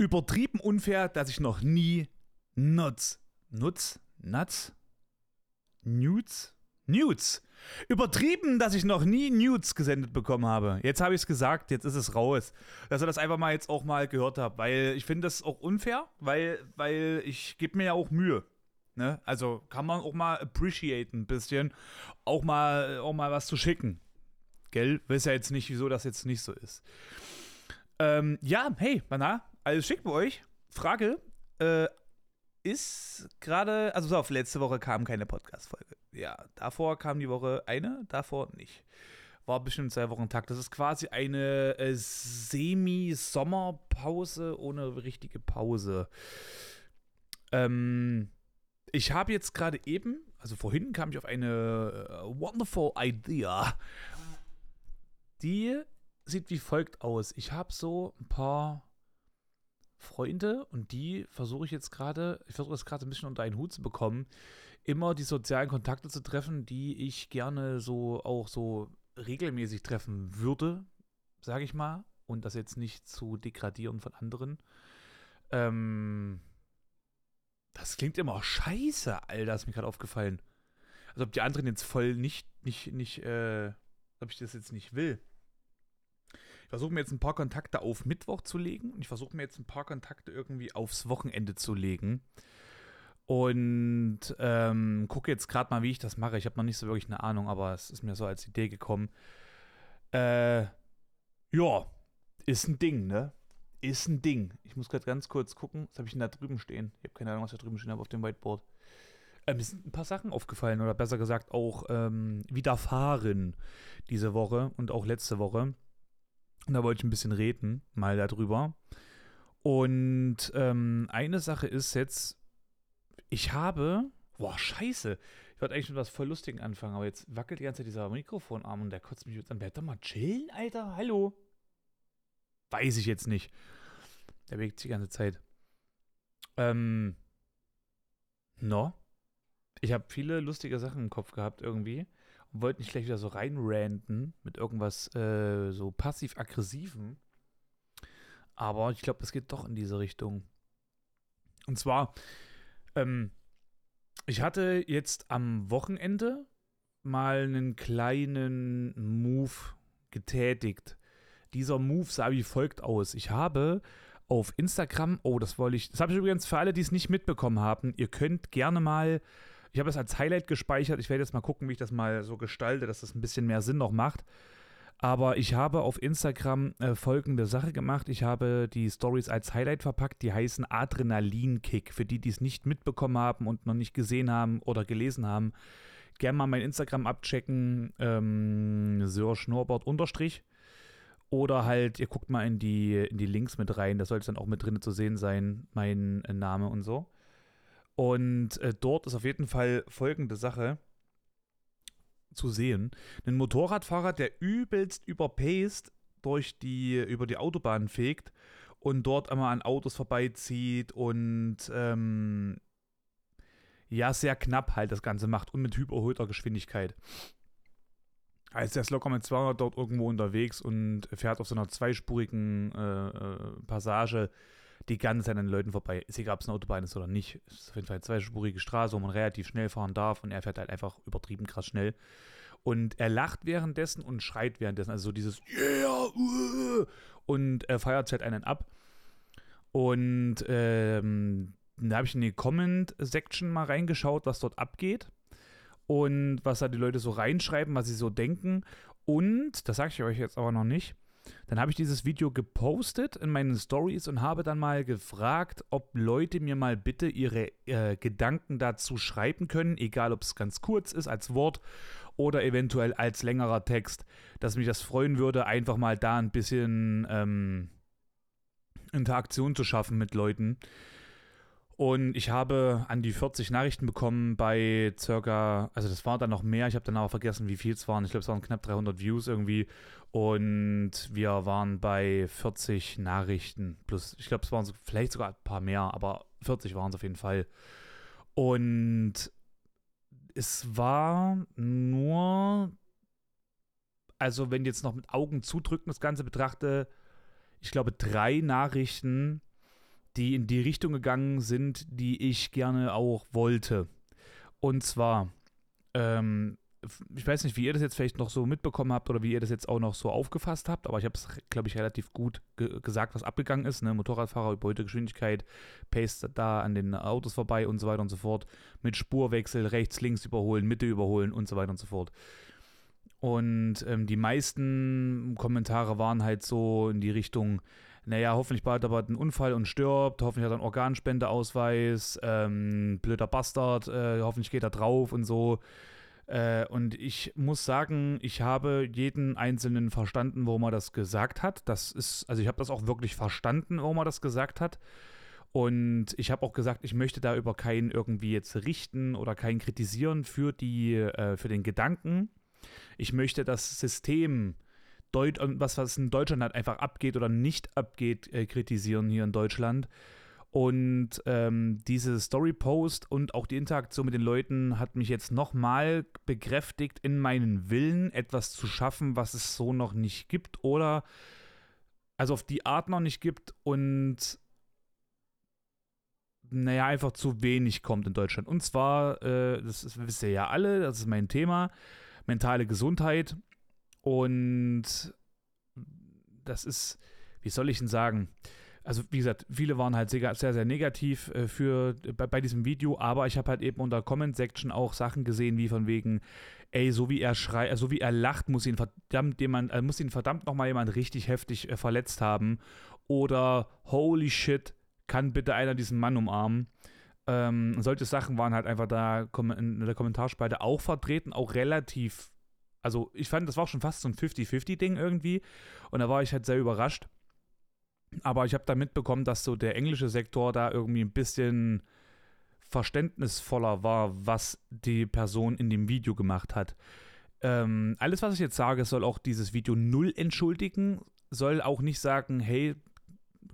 Übertrieben unfair, dass ich noch nie Nuts, Nutz, Nuts, Nudes, Nudes. Übertrieben, dass ich noch nie Nudes gesendet bekommen habe. Jetzt habe ich es gesagt, jetzt ist es raus. Dass ihr das einfach mal jetzt auch mal gehört habt, weil ich finde das auch unfair, weil, weil ich gebe mir ja auch Mühe. Ne? Also kann man auch mal appreciate ein bisschen, auch mal, auch mal was zu schicken. Gell? Weiß ja jetzt nicht, wieso das jetzt nicht so ist. Ähm, ja, hey, na, alles schick bei euch. Frage, äh, ist gerade, also so auf letzte Woche kam keine Podcast-Folge. Ja, davor kam die Woche eine, davor nicht. War bestimmt zwei Wochen Tag. Das ist quasi eine äh, Semi-Sommerpause ohne richtige Pause. Ähm, ich habe jetzt gerade eben, also vorhin kam ich auf eine uh, wonderful idea. Die sieht wie folgt aus. Ich habe so ein paar Freunde und die versuche ich jetzt gerade, ich versuche das gerade ein bisschen unter einen Hut zu bekommen, immer die sozialen Kontakte zu treffen, die ich gerne so auch so regelmäßig treffen würde, sage ich mal, und das jetzt nicht zu degradieren von anderen. Ähm, das klingt immer scheiße, Alter, ist mir gerade aufgefallen. Also ob die anderen jetzt voll nicht, nicht, nicht, äh, ob ich das jetzt nicht will. Versuche mir jetzt ein paar Kontakte auf Mittwoch zu legen und ich versuche mir jetzt ein paar Kontakte irgendwie aufs Wochenende zu legen. Und ähm, gucke jetzt gerade mal, wie ich das mache. Ich habe noch nicht so wirklich eine Ahnung, aber es ist mir so als Idee gekommen. Äh, ja, ist ein Ding, ne? Ist ein Ding. Ich muss gerade ganz kurz gucken. Was habe ich denn da drüben stehen? Ich habe keine Ahnung, was da drüben stehen habe auf dem Whiteboard. Äh, mir sind ein paar Sachen aufgefallen oder besser gesagt auch ähm, widerfahren diese Woche und auch letzte Woche. Und da wollte ich ein bisschen reden, mal darüber. Und ähm, eine Sache ist jetzt, ich habe, boah, scheiße, ich wollte eigentlich mit was voll Lustigen anfangen, aber jetzt wackelt die ganze Zeit dieser Mikrofonarm und der kotzt mich jetzt an. Wer doch mal chillen, Alter? Hallo? Weiß ich jetzt nicht. Der bewegt sich die ganze Zeit. Ähm, no? Ich habe viele lustige Sachen im Kopf gehabt irgendwie wollte nicht gleich wieder so reinranten mit irgendwas äh, so passiv-aggressivem. Aber ich glaube, es geht doch in diese Richtung. Und zwar, ähm, ich hatte jetzt am Wochenende mal einen kleinen Move getätigt. Dieser Move sah wie folgt aus. Ich habe auf Instagram, oh, das wollte ich, das habe ich übrigens für alle, die es nicht mitbekommen haben, ihr könnt gerne mal ich habe das als Highlight gespeichert. Ich werde jetzt mal gucken, wie ich das mal so gestalte, dass das ein bisschen mehr Sinn noch macht. Aber ich habe auf Instagram äh, folgende Sache gemacht. Ich habe die Stories als Highlight verpackt. Die heißen Adrenalinkick. Für die, die es nicht mitbekommen haben und noch nicht gesehen haben oder gelesen haben, gerne mal mein Instagram abchecken. Ähm, Sir Schnorbert unterstrich. Oder halt, ihr guckt mal in die, in die Links mit rein. Da sollte dann auch mit drin zu sehen sein, mein äh, Name und so. Und äh, dort ist auf jeden Fall folgende Sache zu sehen. Ein Motorradfahrer, der übelst überpaced durch die, über die Autobahn fegt und dort einmal an Autos vorbeizieht und ähm, ja, sehr knapp halt das Ganze macht und mit überholter Geschwindigkeit. Also der ist locker mit 200 dort irgendwo unterwegs und fährt auf so einer zweispurigen äh, äh Passage die ganze Zeit an den Leuten vorbei. Ist egal, ob es eine Autobahn ist oder nicht. Es ist auf jeden Fall eine zweispurige Straße, wo man relativ schnell fahren darf und er fährt halt einfach übertrieben krass schnell. Und er lacht währenddessen und schreit währenddessen. Also so dieses Yeah! Uh! Und er feiert halt einen ab. Und ähm, da habe ich in die Comment-Section mal reingeschaut, was dort abgeht. Und was da die Leute so reinschreiben, was sie so denken. Und, das sage ich euch jetzt aber noch nicht, dann habe ich dieses Video gepostet in meinen Stories und habe dann mal gefragt, ob Leute mir mal bitte ihre äh, Gedanken dazu schreiben können, egal ob es ganz kurz ist als Wort oder eventuell als längerer Text, dass mich das freuen würde, einfach mal da ein bisschen ähm, Interaktion zu schaffen mit Leuten. Und ich habe an die 40 Nachrichten bekommen bei circa, also das war dann noch mehr, ich habe dann aber vergessen, wie viel es waren. Ich glaube, es waren knapp 300 Views irgendwie. Und wir waren bei 40 Nachrichten plus, ich glaube, es waren vielleicht sogar ein paar mehr, aber 40 waren es auf jeden Fall. Und es war nur, also wenn ich jetzt noch mit Augen zudrücken das Ganze betrachte, ich glaube, drei Nachrichten die in die Richtung gegangen sind, die ich gerne auch wollte. Und zwar, ähm, ich weiß nicht, wie ihr das jetzt vielleicht noch so mitbekommen habt oder wie ihr das jetzt auch noch so aufgefasst habt, aber ich habe es, glaube ich, relativ gut ge gesagt, was abgegangen ist. Ne? Motorradfahrer, überhöhte Geschwindigkeit, Pace da an den Autos vorbei und so weiter und so fort. Mit Spurwechsel, rechts, links überholen, Mitte überholen und so weiter und so fort. Und ähm, die meisten Kommentare waren halt so in die Richtung, naja, hoffentlich bald aber einen Unfall und stirbt, hoffentlich hat er einen Organspendeausweis, ähm, blöder Bastard, äh, hoffentlich geht er drauf und so. Äh, und ich muss sagen, ich habe jeden Einzelnen verstanden, warum er das gesagt hat. Das ist, also ich habe das auch wirklich verstanden, warum er das gesagt hat. Und ich habe auch gesagt, ich möchte da über keinen irgendwie jetzt richten oder keinen kritisieren für die, äh, für den Gedanken. Ich möchte das System, Deut was, was in Deutschland halt einfach abgeht oder nicht abgeht, äh, kritisieren hier in Deutschland. Und ähm, diese Story-Post und auch die Interaktion mit den Leuten hat mich jetzt nochmal bekräftigt in meinen Willen, etwas zu schaffen, was es so noch nicht gibt oder also auf die Art noch nicht gibt und naja, einfach zu wenig kommt in Deutschland. Und zwar, äh, das, das wisst ihr ja alle, das ist mein Thema, mentale Gesundheit. Und das ist, wie soll ich denn sagen? Also, wie gesagt, viele waren halt sehr, sehr, negativ äh, für, bei, bei, diesem Video, aber ich habe halt eben unter Comment-Section auch Sachen gesehen, wie von wegen, ey, so wie er schreit, äh, so wie er lacht, muss ihn verdammt jemand, äh, muss ihn verdammt nochmal jemand richtig heftig verletzt haben. Oder holy shit, kann bitte einer diesen Mann umarmen. Ähm, solche Sachen waren halt einfach da in der Kommentarspalte auch vertreten, auch relativ also ich fand, das war schon fast so ein 50-50-Ding irgendwie. Und da war ich halt sehr überrascht. Aber ich habe da mitbekommen, dass so der englische Sektor da irgendwie ein bisschen verständnisvoller war, was die Person in dem Video gemacht hat. Ähm, alles, was ich jetzt sage, soll auch dieses Video null entschuldigen, soll auch nicht sagen, hey,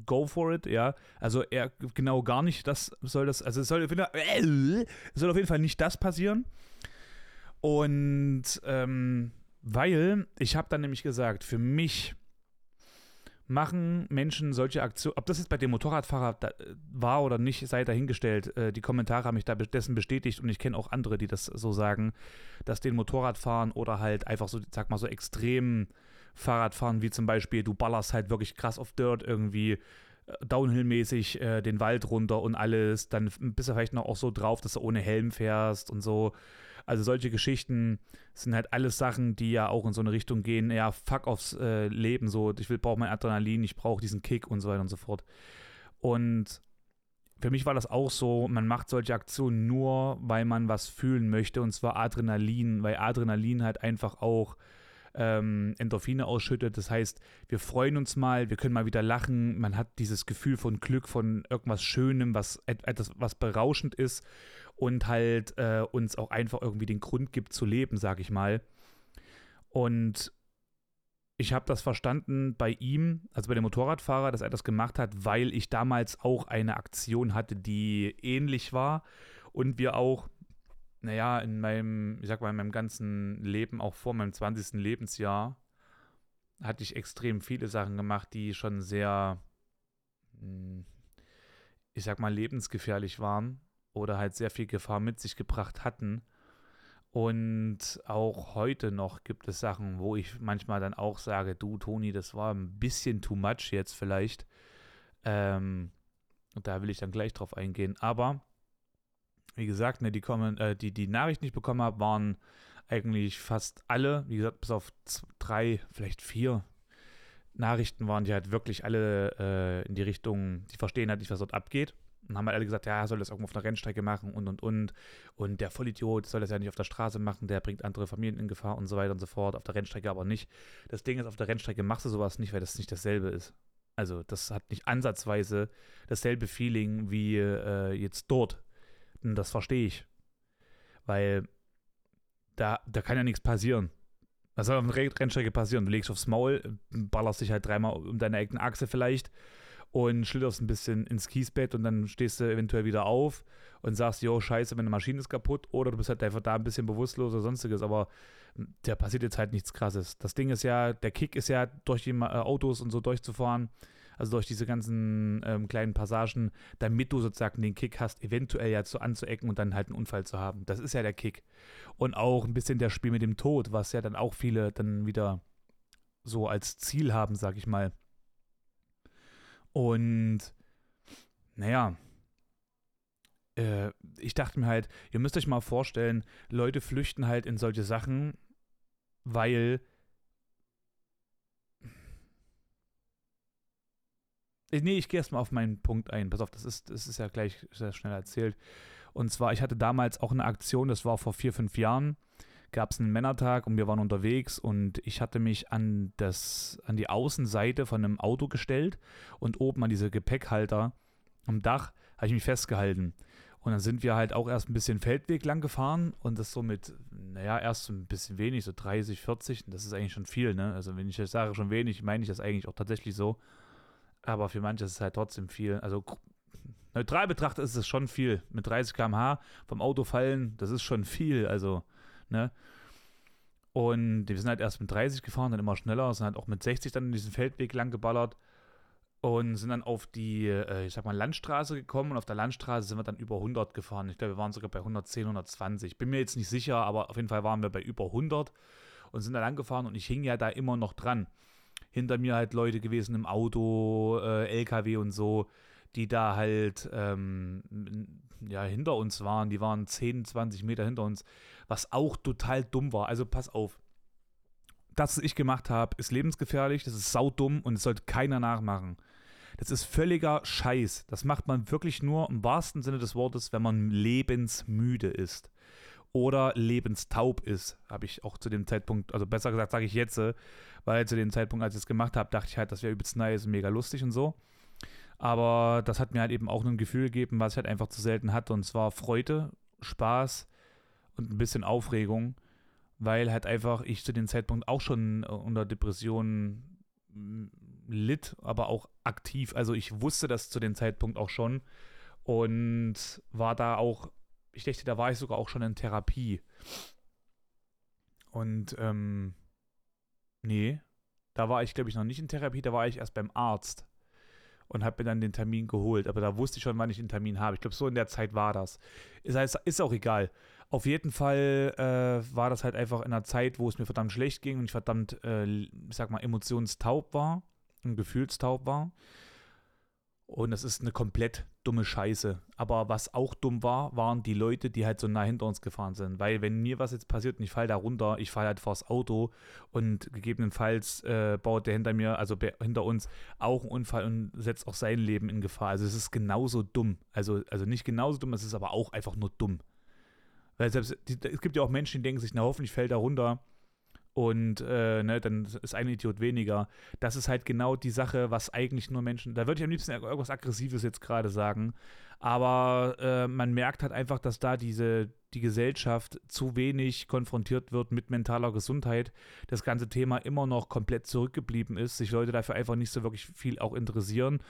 go for it, ja. Also er genau gar nicht, das soll das, also es soll, äh, soll auf jeden Fall nicht das passieren. Und ähm, weil ich habe dann nämlich gesagt, für mich machen Menschen solche Aktionen, ob das jetzt bei dem Motorradfahrer da, war oder nicht, sei dahingestellt. Äh, die Kommentare haben mich da dessen bestätigt und ich kenne auch andere, die das so sagen, dass den Motorradfahren oder halt einfach so, sag mal so extrem Fahrradfahren, wie zum Beispiel, du ballerst halt wirklich krass auf Dirt irgendwie äh, Downhill-mäßig äh, den Wald runter und alles, dann bist du vielleicht noch auch so drauf, dass du ohne Helm fährst und so. Also solche Geschichten sind halt alles Sachen, die ja auch in so eine Richtung gehen, ja, fuck aufs äh, Leben, so, ich will, brauche mein Adrenalin, ich brauche diesen Kick und so weiter und so fort. Und für mich war das auch so, man macht solche Aktionen nur, weil man was fühlen möchte, und zwar Adrenalin, weil Adrenalin halt einfach auch ähm, Endorphine ausschüttet. Das heißt, wir freuen uns mal, wir können mal wieder lachen, man hat dieses Gefühl von Glück, von irgendwas Schönem, was etwas, was berauschend ist und halt äh, uns auch einfach irgendwie den Grund gibt zu leben, sag ich mal. Und ich habe das verstanden bei ihm, also bei dem Motorradfahrer, dass er das gemacht hat, weil ich damals auch eine Aktion hatte, die ähnlich war und wir auch, naja, in meinem, ich sag mal, in meinem ganzen Leben, auch vor meinem 20. Lebensjahr, hatte ich extrem viele Sachen gemacht, die schon sehr, hm, ich sag mal, lebensgefährlich waren oder halt sehr viel Gefahr mit sich gebracht hatten. Und auch heute noch gibt es Sachen, wo ich manchmal dann auch sage, du Toni, das war ein bisschen too much jetzt vielleicht. Ähm, da will ich dann gleich drauf eingehen. Aber wie gesagt, ne, die, kommen, äh, die, die Nachrichten, die ich bekommen habe, waren eigentlich fast alle, wie gesagt, bis auf drei, vielleicht vier Nachrichten waren die halt wirklich alle äh, in die Richtung, die verstehen halt nicht, was dort abgeht. Und haben halt alle gesagt, ja, soll das irgendwo auf einer Rennstrecke machen und und und. Und der Vollidiot soll das ja nicht auf der Straße machen, der bringt andere Familien in Gefahr und so weiter und so fort. Auf der Rennstrecke aber nicht. Das Ding ist, auf der Rennstrecke machst du sowas nicht, weil das nicht dasselbe ist. Also, das hat nicht ansatzweise dasselbe Feeling wie äh, jetzt dort. Und das verstehe ich. Weil da, da kann ja nichts passieren. Was soll auf einer Rennstrecke passieren? Du legst aufs Maul, ballerst dich halt dreimal um deine eigene Achse vielleicht und schlitterst ein bisschen ins Kiesbett und dann stehst du eventuell wieder auf und sagst, jo, scheiße, meine Maschine ist kaputt oder du bist halt einfach da ein bisschen bewusstlos oder sonstiges, aber da passiert jetzt halt nichts krasses. Das Ding ist ja, der Kick ist ja durch die äh, Autos und so durchzufahren, also durch diese ganzen ähm, kleinen Passagen, damit du sozusagen den Kick hast, eventuell ja zu anzuecken und dann halt einen Unfall zu haben. Das ist ja der Kick. Und auch ein bisschen das Spiel mit dem Tod, was ja dann auch viele dann wieder so als Ziel haben, sag ich mal. Und naja, äh, ich dachte mir halt, ihr müsst euch mal vorstellen, Leute flüchten halt in solche Sachen, weil Nee, ich gehe erstmal auf meinen Punkt ein. Pass auf, das ist, das ist ja gleich sehr schnell erzählt. Und zwar, ich hatte damals auch eine Aktion, das war vor vier, fünf Jahren, gab es einen Männertag und wir waren unterwegs und ich hatte mich an, das, an die Außenseite von einem Auto gestellt und oben an diese Gepäckhalter am Dach habe ich mich festgehalten. Und dann sind wir halt auch erst ein bisschen Feldweg lang gefahren und das so mit, naja, erst so ein bisschen wenig, so 30, 40. das ist eigentlich schon viel, ne? Also wenn ich das sage schon wenig, meine ich das eigentlich auch tatsächlich so. Aber für manche ist es halt trotzdem viel. Also neutral betrachtet ist es schon viel. Mit 30 km/h vom Auto fallen, das ist schon viel. Also, ne? Und wir sind halt erst mit 30 gefahren, dann immer schneller, sind halt auch mit 60 dann in diesen Feldweg lang geballert und sind dann auf die, äh, ich sag mal, Landstraße gekommen und auf der Landstraße sind wir dann über 100 gefahren. Ich glaube, wir waren sogar bei 110, 120. Bin mir jetzt nicht sicher, aber auf jeden Fall waren wir bei über 100 und sind da lang gefahren und ich hing ja da immer noch dran hinter mir halt Leute gewesen im Auto, äh, LKW und so, die da halt ähm, ja, hinter uns waren. Die waren 10, 20 Meter hinter uns, was auch total dumm war. Also pass auf. Das, was ich gemacht habe, ist lebensgefährlich, das ist saudumm und es sollte keiner nachmachen. Das ist völliger Scheiß. Das macht man wirklich nur im wahrsten Sinne des Wortes, wenn man lebensmüde ist oder lebenstaub ist, habe ich auch zu dem Zeitpunkt, also besser gesagt sage ich jetzt, weil zu dem Zeitpunkt, als ich es gemacht habe, dachte ich halt, das wäre übelst nice und mega lustig und so. Aber das hat mir halt eben auch ein Gefühl gegeben, was ich halt einfach zu selten hatte. Und zwar Freude, Spaß und ein bisschen Aufregung, weil halt einfach ich zu dem Zeitpunkt auch schon äh, unter Depressionen mm, litt, aber auch aktiv. Also ich wusste das zu dem Zeitpunkt auch schon und war da auch, ich dachte, da war ich sogar auch schon in Therapie. Und ähm, Nee, da war ich, glaube ich, noch nicht in Therapie, da war ich erst beim Arzt und habe mir dann den Termin geholt. Aber da wusste ich schon, wann ich den Termin habe. Ich glaube, so in der Zeit war das. Ist, ist auch egal. Auf jeden Fall äh, war das halt einfach in einer Zeit, wo es mir verdammt schlecht ging und ich verdammt, äh, ich sag mal, emotionstaub war und gefühlstaub war. Und das ist eine komplett dumme Scheiße. Aber was auch dumm war, waren die Leute, die halt so nah hinter uns gefahren sind. Weil wenn mir was jetzt passiert und ich falle da runter, ich falle halt vors Auto und gegebenenfalls äh, baut der hinter mir, also hinter uns, auch einen Unfall und setzt auch sein Leben in Gefahr. Also es ist genauso dumm. Also, also nicht genauso dumm, es ist aber auch einfach nur dumm. Weil selbst, die, es gibt ja auch Menschen, die denken sich, na hoffentlich fällt er runter und äh, ne, dann ist ein Idiot weniger. Das ist halt genau die Sache, was eigentlich nur Menschen, da würde ich am liebsten irgendwas Aggressives jetzt gerade sagen, aber äh, man merkt halt einfach, dass da diese, die Gesellschaft zu wenig konfrontiert wird mit mentaler Gesundheit, das ganze Thema immer noch komplett zurückgeblieben ist, sich Leute dafür einfach nicht so wirklich viel auch interessieren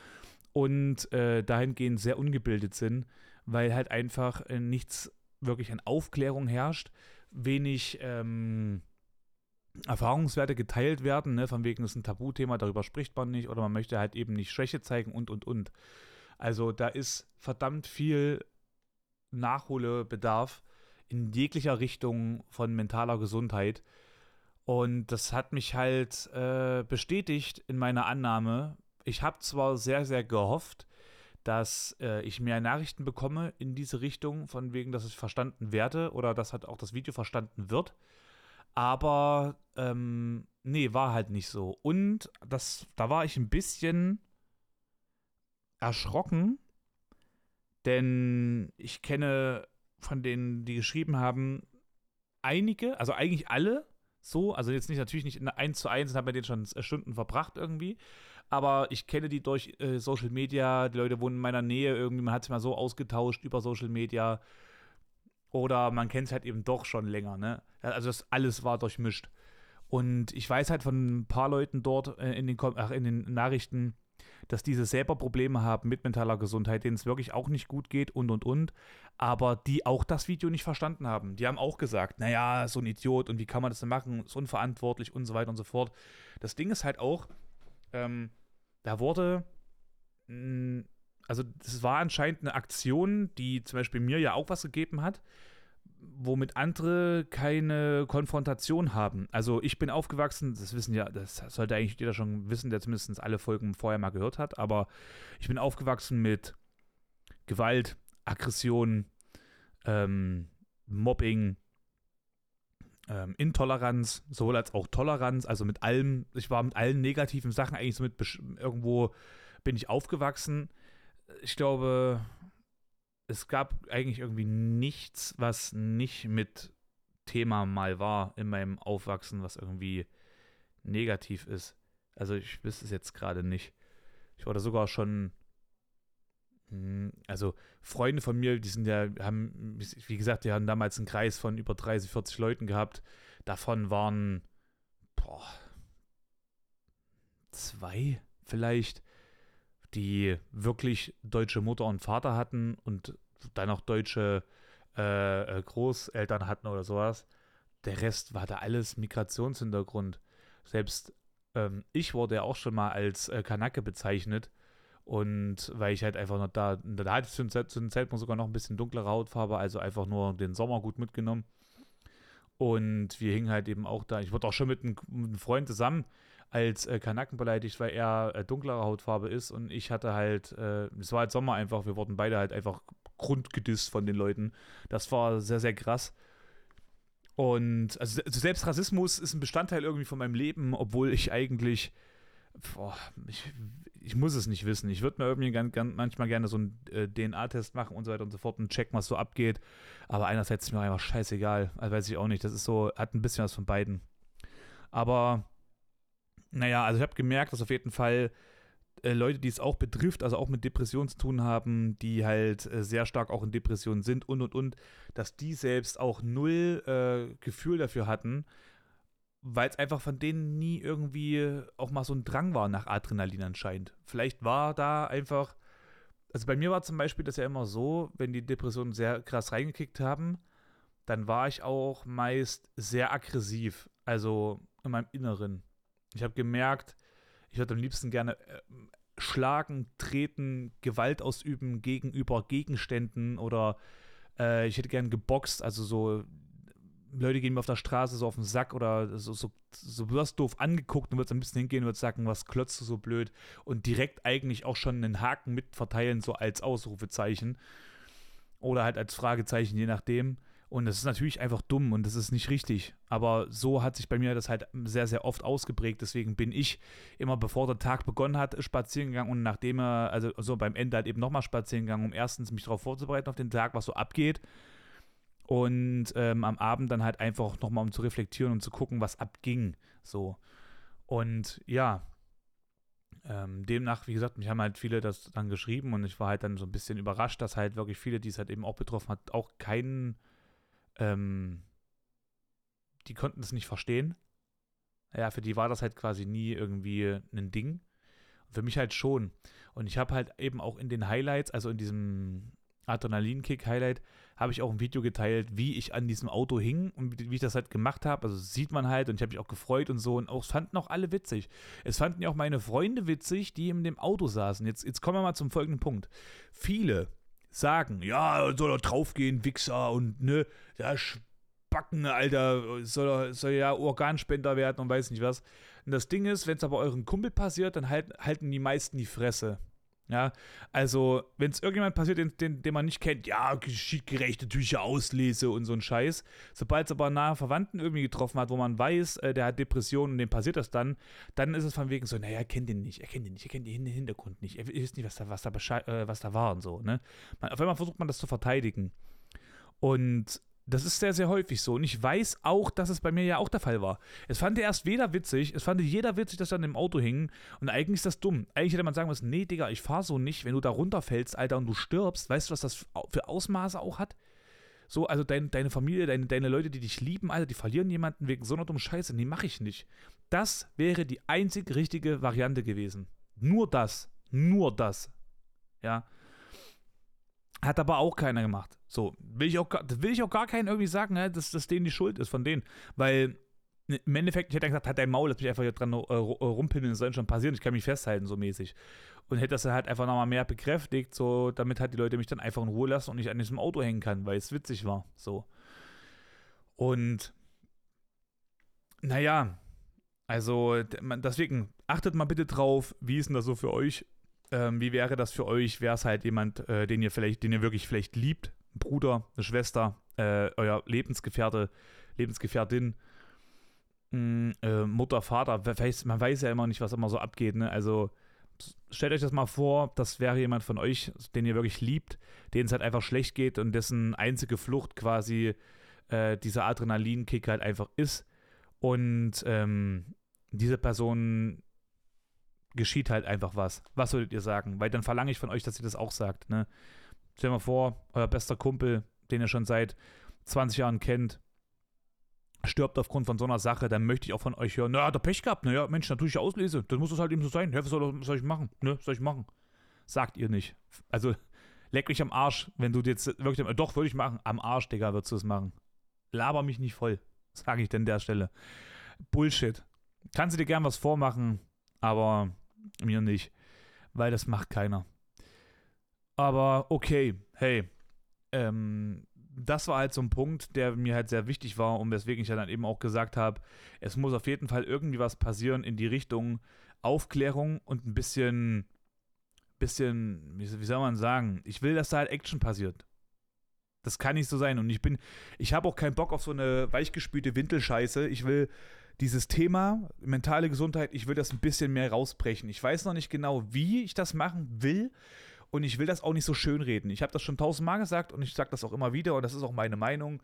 und äh, dahingehend sehr ungebildet sind, weil halt einfach äh, nichts wirklich an Aufklärung herrscht, wenig, ähm, Erfahrungswerte geteilt werden, ne, von wegen, ist ein Tabuthema, darüber spricht man nicht oder man möchte halt eben nicht Schwäche zeigen und und und. Also da ist verdammt viel Nachholbedarf in jeglicher Richtung von mentaler Gesundheit. Und das hat mich halt äh, bestätigt in meiner Annahme. Ich habe zwar sehr, sehr gehofft, dass äh, ich mehr Nachrichten bekomme in diese Richtung, von wegen, dass es verstanden werde oder dass halt auch das Video verstanden wird. Aber ähm, nee, war halt nicht so. Und das, da war ich ein bisschen erschrocken, denn ich kenne von denen, die geschrieben haben, einige, also eigentlich alle so, also jetzt nicht natürlich nicht eins zu eins, haben wir den schon Stunden verbracht irgendwie, aber ich kenne die durch äh, Social Media, die Leute wohnen in meiner Nähe irgendwie, man hat sich mal so ausgetauscht über Social Media oder man kennt es halt eben doch schon länger, ne? Also das alles war durchmischt. Und ich weiß halt von ein paar Leuten dort äh, in, den, ach, in den Nachrichten, dass diese selber Probleme haben mit mentaler Gesundheit, denen es wirklich auch nicht gut geht und und und, aber die auch das Video nicht verstanden haben. Die haben auch gesagt, naja, so ein Idiot und wie kann man das denn machen, so unverantwortlich und so weiter und so fort. Das Ding ist halt auch, ähm, da wurde also das war anscheinend eine Aktion, die zum Beispiel mir ja auch was gegeben hat, womit andere keine Konfrontation haben. Also ich bin aufgewachsen, das wissen ja, das sollte eigentlich jeder schon wissen, der zumindest alle Folgen vorher mal gehört hat, aber ich bin aufgewachsen mit Gewalt, Aggression, ähm, Mobbing, ähm, Intoleranz, sowohl als auch Toleranz, also mit allem, ich war mit allen negativen Sachen eigentlich so mit irgendwo bin ich aufgewachsen. Ich glaube, es gab eigentlich irgendwie nichts, was nicht mit Thema mal war in meinem Aufwachsen, was irgendwie negativ ist. Also ich wüsste es jetzt gerade nicht. Ich war da sogar schon also Freunde von mir, die sind ja, haben, wie gesagt, die haben damals einen Kreis von über 30, 40 Leuten gehabt. Davon waren, boah, zwei vielleicht, die wirklich deutsche Mutter und Vater hatten und dann auch deutsche äh, äh Großeltern hatten oder sowas. Der Rest war da alles Migrationshintergrund. Selbst ähm, ich wurde ja auch schon mal als äh, Kanake bezeichnet und weil ich halt einfach noch da, da hatte ich zu, dem Zeitpunkt sogar noch ein bisschen dunklere Hautfarbe, also einfach nur den Sommer gut mitgenommen. Und wir hingen halt eben auch da. Ich wurde auch schon mit einem, mit einem Freund zusammen als äh, Kanaken beleidigt, weil er äh, dunklere Hautfarbe ist und ich hatte halt, äh, es war halt Sommer einfach, wir wurden beide halt einfach grundgedisst von den Leuten. Das war sehr, sehr krass. Und also selbst Rassismus ist ein Bestandteil irgendwie von meinem Leben, obwohl ich eigentlich boah, ich, ich muss es nicht wissen. Ich würde mir irgendwie gern, gern, manchmal gerne so einen äh, DNA-Test machen und so weiter und so fort und checken, was so abgeht. Aber einerseits ist mir einfach scheißegal. Also weiß ich auch nicht. Das ist so, hat ein bisschen was von beiden. Aber, naja, also ich habe gemerkt, dass auf jeden Fall äh, Leute, die es auch betrifft, also auch mit Depressionen zu tun haben, die halt äh, sehr stark auch in Depressionen sind und und und, dass die selbst auch null äh, Gefühl dafür hatten, weil es einfach von denen nie irgendwie auch mal so ein Drang war nach Adrenalin anscheinend. Vielleicht war da einfach, also bei mir war zum Beispiel das ja immer so, wenn die Depressionen sehr krass reingekickt haben, dann war ich auch meist sehr aggressiv, also in meinem Inneren. Ich habe gemerkt, ich würde am liebsten gerne äh, schlagen, treten, Gewalt ausüben gegenüber Gegenständen oder äh, ich hätte gern geboxt, also so Leute gehen mir auf der Straße so auf den Sack oder so, so, so wirst doof angeguckt und wird ein bisschen hingehen und wird sagen, was klotzt du so blöd und direkt eigentlich auch schon einen Haken mit verteilen, so als Ausrufezeichen oder halt als Fragezeichen, je nachdem. Und das ist natürlich einfach dumm und das ist nicht richtig. Aber so hat sich bei mir das halt sehr, sehr oft ausgeprägt. Deswegen bin ich immer, bevor der Tag begonnen hat, spazieren gegangen und nachdem er, also so beim Ende halt eben nochmal spazieren gegangen, um erstens mich darauf vorzubereiten auf den Tag, was so abgeht und ähm, am Abend dann halt einfach nochmal um zu reflektieren und zu gucken, was abging. So. Und ja, ähm, demnach, wie gesagt, mich haben halt viele das dann geschrieben und ich war halt dann so ein bisschen überrascht, dass halt wirklich viele, die es halt eben auch betroffen hat, auch keinen, ähm, die konnten es nicht verstehen. Ja, für die war das halt quasi nie irgendwie ein Ding. für mich halt schon. Und ich habe halt eben auch in den Highlights, also in diesem Adrenalinkick-Highlight, habe ich auch ein Video geteilt, wie ich an diesem Auto hing und wie ich das halt gemacht habe. Also sieht man halt und ich habe mich auch gefreut und so und auch, es fanden auch alle witzig. Es fanden ja auch meine Freunde witzig, die in dem Auto saßen. Jetzt, jetzt kommen wir mal zum folgenden Punkt. Viele sagen, ja, soll er draufgehen, Wichser und ne, ja, Spacken, Alter, soll er, soll ja Organspender werden und weiß nicht was. Und das Ding ist, wenn es aber euren Kumpel passiert, dann halt, halten die meisten die Fresse. Ja, also, wenn es irgendjemand passiert, den, den, den, man nicht kennt, ja, geschichtgerechte Tücher auslese und so ein Scheiß. Sobald es aber nahe Verwandten irgendwie getroffen hat, wo man weiß, äh, der hat Depressionen und dem passiert das dann, dann ist es von wegen so, naja, er kennt den nicht, er kennt den nicht, er kennt den Hintergrund nicht, er weiß nicht, was da, was da, äh, was da war und so, ne? Man, auf einmal versucht man das zu verteidigen. Und das ist sehr, sehr häufig so. Und ich weiß auch, dass es bei mir ja auch der Fall war. Es fand erst weder witzig, es fand jeder witzig, dass er an dem Auto hing. Und eigentlich ist das dumm. Eigentlich hätte man sagen müssen, nee, Digga, ich fahr so nicht. Wenn du da runterfällst, Alter, und du stirbst, weißt du, was das für Ausmaße auch hat? So, also dein, deine Familie, deine, deine Leute, die dich lieben, Alter, die verlieren jemanden wegen so einer dummen Scheiße. Nee, mach ich nicht. Das wäre die einzig richtige Variante gewesen. Nur das. Nur das. Ja. Hat aber auch keiner gemacht. So, will ich auch, will ich auch gar keinen irgendwie sagen, ne, dass das denen die Schuld ist von denen. Weil ne, im Endeffekt, ich hätte gesagt, hat dein Maul, lass mich einfach hier dran äh, äh rumpinseln, das soll schon passieren, ich kann mich festhalten, so mäßig. und hätte das dann halt einfach nochmal mehr bekräftigt, so damit halt die Leute mich dann einfach in Ruhe lassen und ich an diesem Auto hängen kann, weil es witzig war. So. Und naja, also deswegen achtet mal bitte drauf, wie ist denn das so für euch? Ähm, wie wäre das für euch? Wäre es halt jemand, äh, den ihr vielleicht, den ihr wirklich vielleicht liebt? Ein Bruder, eine Schwester, äh, euer Lebensgefährte, Lebensgefährtin, mm, äh, Mutter, Vater. Man weiß ja immer nicht, was immer so abgeht. Ne? Also stellt euch das mal vor, das wäre jemand von euch, den ihr wirklich liebt, den es halt einfach schlecht geht und dessen einzige Flucht quasi äh, dieser Adrenalinkick halt einfach ist. Und ähm, diese Person geschieht halt einfach was. Was würdet ihr sagen? Weil dann verlange ich von euch, dass ihr das auch sagt. Ne? Stell mal vor, euer bester Kumpel, den ihr schon seit 20 Jahren kennt, stirbt aufgrund von so einer Sache, dann möchte ich auch von euch hören, naja, der Pech gehabt, naja, Mensch, natürlich auslese, dann muss es halt eben so sein. Ja, was soll, was soll ich machen? Ne, was soll ich machen? Sagt ihr nicht. Also, leck mich am Arsch, wenn du jetzt wirklich, doch, würde ich machen, am Arsch, Digga, würdest du es machen. Laber mich nicht voll, sage ich denn der Stelle. Bullshit. Kannst du dir gern was vormachen, aber mir nicht, weil das macht keiner. Aber okay, hey, ähm, das war halt so ein Punkt, der mir halt sehr wichtig war und weswegen ich dann eben auch gesagt habe, es muss auf jeden Fall irgendwie was passieren in die Richtung Aufklärung und ein bisschen, bisschen, wie soll man sagen, ich will, dass da halt Action passiert. Das kann nicht so sein und ich bin, ich habe auch keinen Bock auf so eine weichgespülte Windelscheiße. Ich will dieses Thema mentale Gesundheit, ich will das ein bisschen mehr rausbrechen. Ich weiß noch nicht genau, wie ich das machen will und ich will das auch nicht so schön reden. Ich habe das schon tausendmal gesagt und ich sage das auch immer wieder und das ist auch meine Meinung.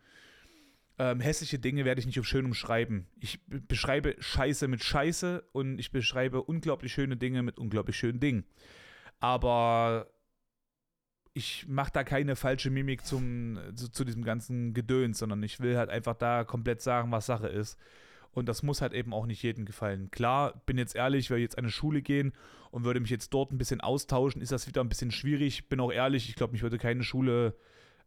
Ähm, hässliche Dinge werde ich nicht auf schön umschreiben. Ich beschreibe Scheiße mit Scheiße und ich beschreibe unglaublich schöne Dinge mit unglaublich schönen Dingen. Aber ich mache da keine falsche Mimik zum, zu, zu, diesem ganzen Gedöns, sondern ich will halt einfach da komplett sagen, was Sache ist. Und das muss halt eben auch nicht jedem gefallen. Klar, bin jetzt ehrlich, ich jetzt an eine Schule gehen und würde mich jetzt dort ein bisschen austauschen, ist das wieder ein bisschen schwierig. Bin auch ehrlich, ich glaube, mich würde keine Schule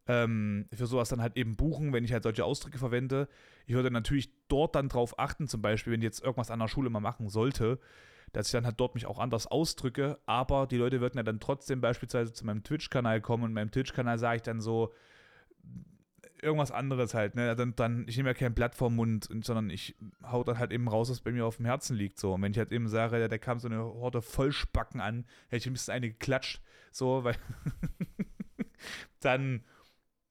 ähm, für sowas dann halt eben buchen, wenn ich halt solche Ausdrücke verwende. Ich würde natürlich dort dann drauf achten, zum Beispiel, wenn ich jetzt irgendwas an der Schule mal machen sollte, dass ich dann halt dort mich auch anders ausdrücke. Aber die Leute würden ja dann trotzdem beispielsweise zu meinem Twitch-Kanal kommen und meinem Twitch-Kanal sage ich dann so, irgendwas anderes halt, ne? Dann, dann ich nehme ja kein Blatt vorm Mund, sondern ich hau dann halt eben raus, was bei mir auf dem Herzen liegt. So. Und wenn ich halt eben sage, da kam so eine Horde Vollspacken an, hätte ich ein bisschen eine geklatscht, so, weil dann,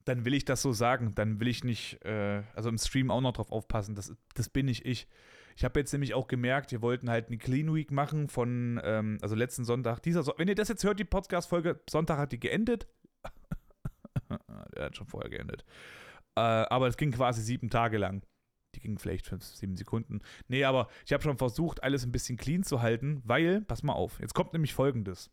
dann will ich das so sagen. Dann will ich nicht, äh, also im Stream auch noch drauf aufpassen. Das, das bin nicht ich. Ich habe jetzt nämlich auch gemerkt, wir wollten halt eine Clean Week machen von, ähm, also letzten Sonntag. Dieser so wenn ihr das jetzt hört, die Podcast-Folge, Sonntag hat die geendet. Der hat schon vorher geendet. Äh, aber es ging quasi sieben Tage lang. Die ging vielleicht fünf, sieben Sekunden. Nee, aber ich habe schon versucht, alles ein bisschen clean zu halten, weil, pass mal auf, jetzt kommt nämlich folgendes.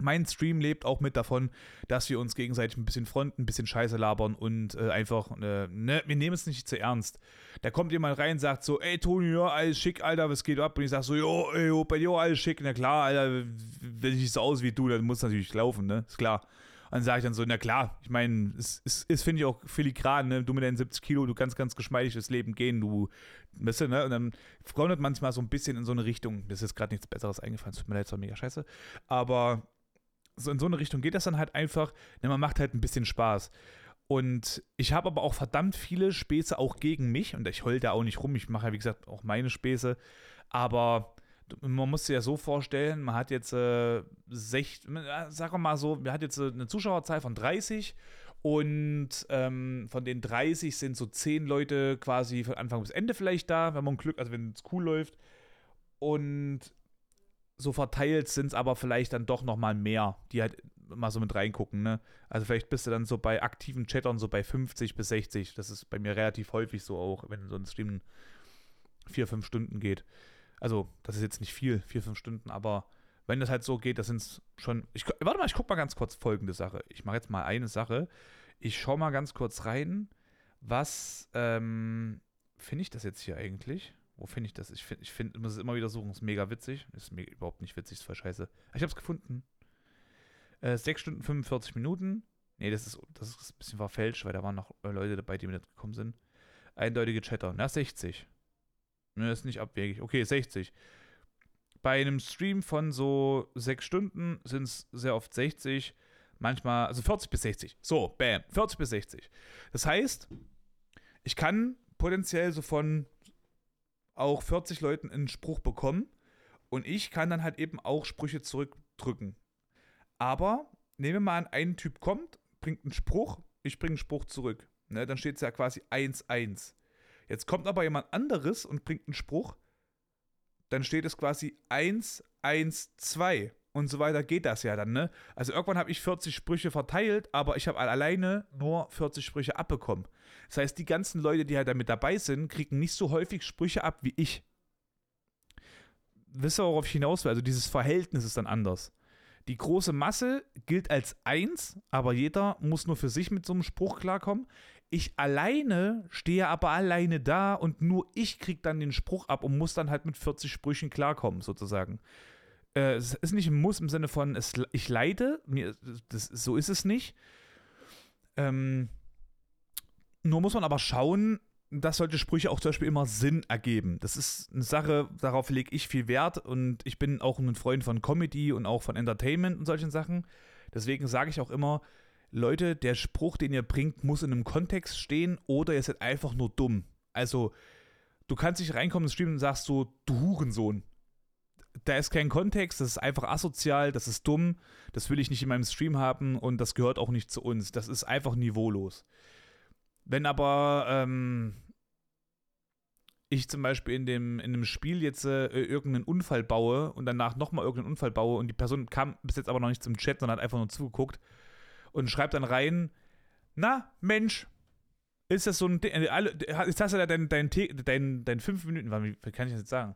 Mein Stream lebt auch mit davon, dass wir uns gegenseitig ein bisschen fronten, ein bisschen Scheiße labern und äh, einfach, äh, ne, wir nehmen es nicht zu ernst. Da kommt jemand rein und sagt so, ey Toni, ja, alles schick, Alter, was geht ab? Und ich sag so, jo, ey, jo, bei dir alles schick. Na klar, Alter, wenn ich so aus wie du, dann muss natürlich laufen, ne? Ist klar. Und dann sage ich dann so, na klar, ich meine, es ist, ist finde ich, auch filigran, ne? Du mit deinen 70 Kilo, du kannst ganz geschmeidig das Leben gehen, du, weißt du, ne? Und dann freundet manchmal so ein bisschen in so eine Richtung. Das ist gerade nichts Besseres eingefallen, es tut mir leid, es war mega scheiße. Aber so in so eine Richtung geht das dann halt einfach, ne? Man macht halt ein bisschen Spaß. Und ich habe aber auch verdammt viele Späße auch gegen mich und ich heul da auch nicht rum. Ich mache ja, wie gesagt, auch meine Späße. Aber man muss sich ja so vorstellen, man hat jetzt, äh, sech, wir mal so, man hat jetzt äh, eine Zuschauerzahl von 30 und ähm, von den 30 sind so 10 Leute quasi von Anfang bis Ende vielleicht da, wenn man Glück, also wenn es cool läuft. Und so verteilt sind es aber vielleicht dann doch nochmal mehr, die halt mal so mit reingucken, ne? Also vielleicht bist du dann so bei aktiven Chattern so bei 50 bis 60. Das ist bei mir relativ häufig so auch, wenn so ein Stream 4, 5 Stunden geht. Also, das ist jetzt nicht viel, vier, fünf Stunden, aber wenn das halt so geht, das sind es schon. Ich, warte mal, ich gucke mal ganz kurz folgende Sache. Ich mache jetzt mal eine Sache. Ich schaue mal ganz kurz rein. Was ähm, finde ich das jetzt hier eigentlich? Wo finde ich das? Ich finde, ich find, muss es immer wieder suchen. Ist mega witzig. Ist mega, überhaupt nicht witzig, ist voll scheiße. Ich habe es gefunden. Äh, 6 Stunden 45 Minuten. Nee, das ist, das ist ein bisschen verfälscht, weil da waren noch Leute dabei, die mir nicht gekommen sind. Eindeutige Chatter. Na, 60. Ne, ist nicht abwegig. Okay, 60. bei einem Stream von so sechs Stunden sind es sehr oft 60, manchmal, also 40 bis 60. So, bam, 40 bis 60. Das heißt, ich kann potenziell so von auch 40 Leuten einen Spruch bekommen und ich kann dann halt eben auch Sprüche zurückdrücken. Aber nehmen wir mal an, ein Typ kommt, bringt einen Spruch, ich bringe einen Spruch zurück. Ne, dann steht es ja quasi 1-1. Jetzt kommt aber jemand anderes und bringt einen Spruch, dann steht es quasi 1-1-2 und so weiter geht das ja dann, ne? Also irgendwann habe ich 40 Sprüche verteilt, aber ich habe alleine nur 40 Sprüche abbekommen. Das heißt, die ganzen Leute, die halt damit dabei sind, kriegen nicht so häufig Sprüche ab wie ich. Wisst ihr, worauf ich hinaus will? Also dieses Verhältnis ist dann anders. Die große Masse gilt als eins, aber jeder muss nur für sich mit so einem Spruch klarkommen. Ich alleine stehe aber alleine da und nur ich kriege dann den Spruch ab und muss dann halt mit 40 Sprüchen klarkommen, sozusagen. Äh, es ist nicht ein Muss im Sinne von, es, ich leide, mir, das, so ist es nicht. Ähm, nur muss man aber schauen, dass solche Sprüche auch zum Beispiel immer Sinn ergeben. Das ist eine Sache, darauf lege ich viel Wert und ich bin auch ein Freund von Comedy und auch von Entertainment und solchen Sachen. Deswegen sage ich auch immer, Leute, der Spruch, den ihr bringt, muss in einem Kontext stehen oder ihr seid einfach nur dumm. Also, du kannst nicht reinkommen ins Stream und sagst so, du Hurensohn. Da ist kein Kontext, das ist einfach asozial, das ist dumm, das will ich nicht in meinem Stream haben und das gehört auch nicht zu uns. Das ist einfach niveaulos. Wenn aber ähm, ich zum Beispiel in dem, in dem Spiel jetzt äh, irgendeinen Unfall baue und danach nochmal irgendeinen Unfall baue und die Person kam bis jetzt aber noch nicht zum Chat, sondern hat einfach nur zugeguckt und schreibt dann rein, na, Mensch, ist das so ein Ding, jetzt hast du da dein, dein, dein, dein fünf Minuten, wie kann ich das jetzt sagen?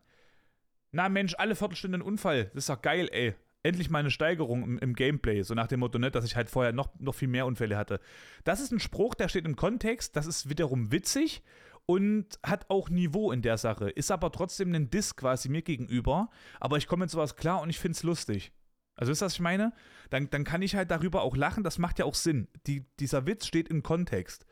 Na Mensch, alle Viertelstunde ein Unfall, das ist doch geil, ey endlich mal eine Steigerung im, im, Gameplay. So nach dem Motto, nicht, dass ich halt vorher noch, noch viel mehr Unfälle hatte. Das ist ein Spruch, der steht im Kontext, das ist wiederum witzig und hat auch Niveau in der Sache. Ist aber trotzdem ein Diss quasi mir gegenüber. Aber ich komme mit sowas klar und ich finde es lustig. Also ist das, was ich meine? Dann, dann kann ich halt darüber auch lachen, das macht ja auch Sinn. Die, dieser Witz steht im Kontext.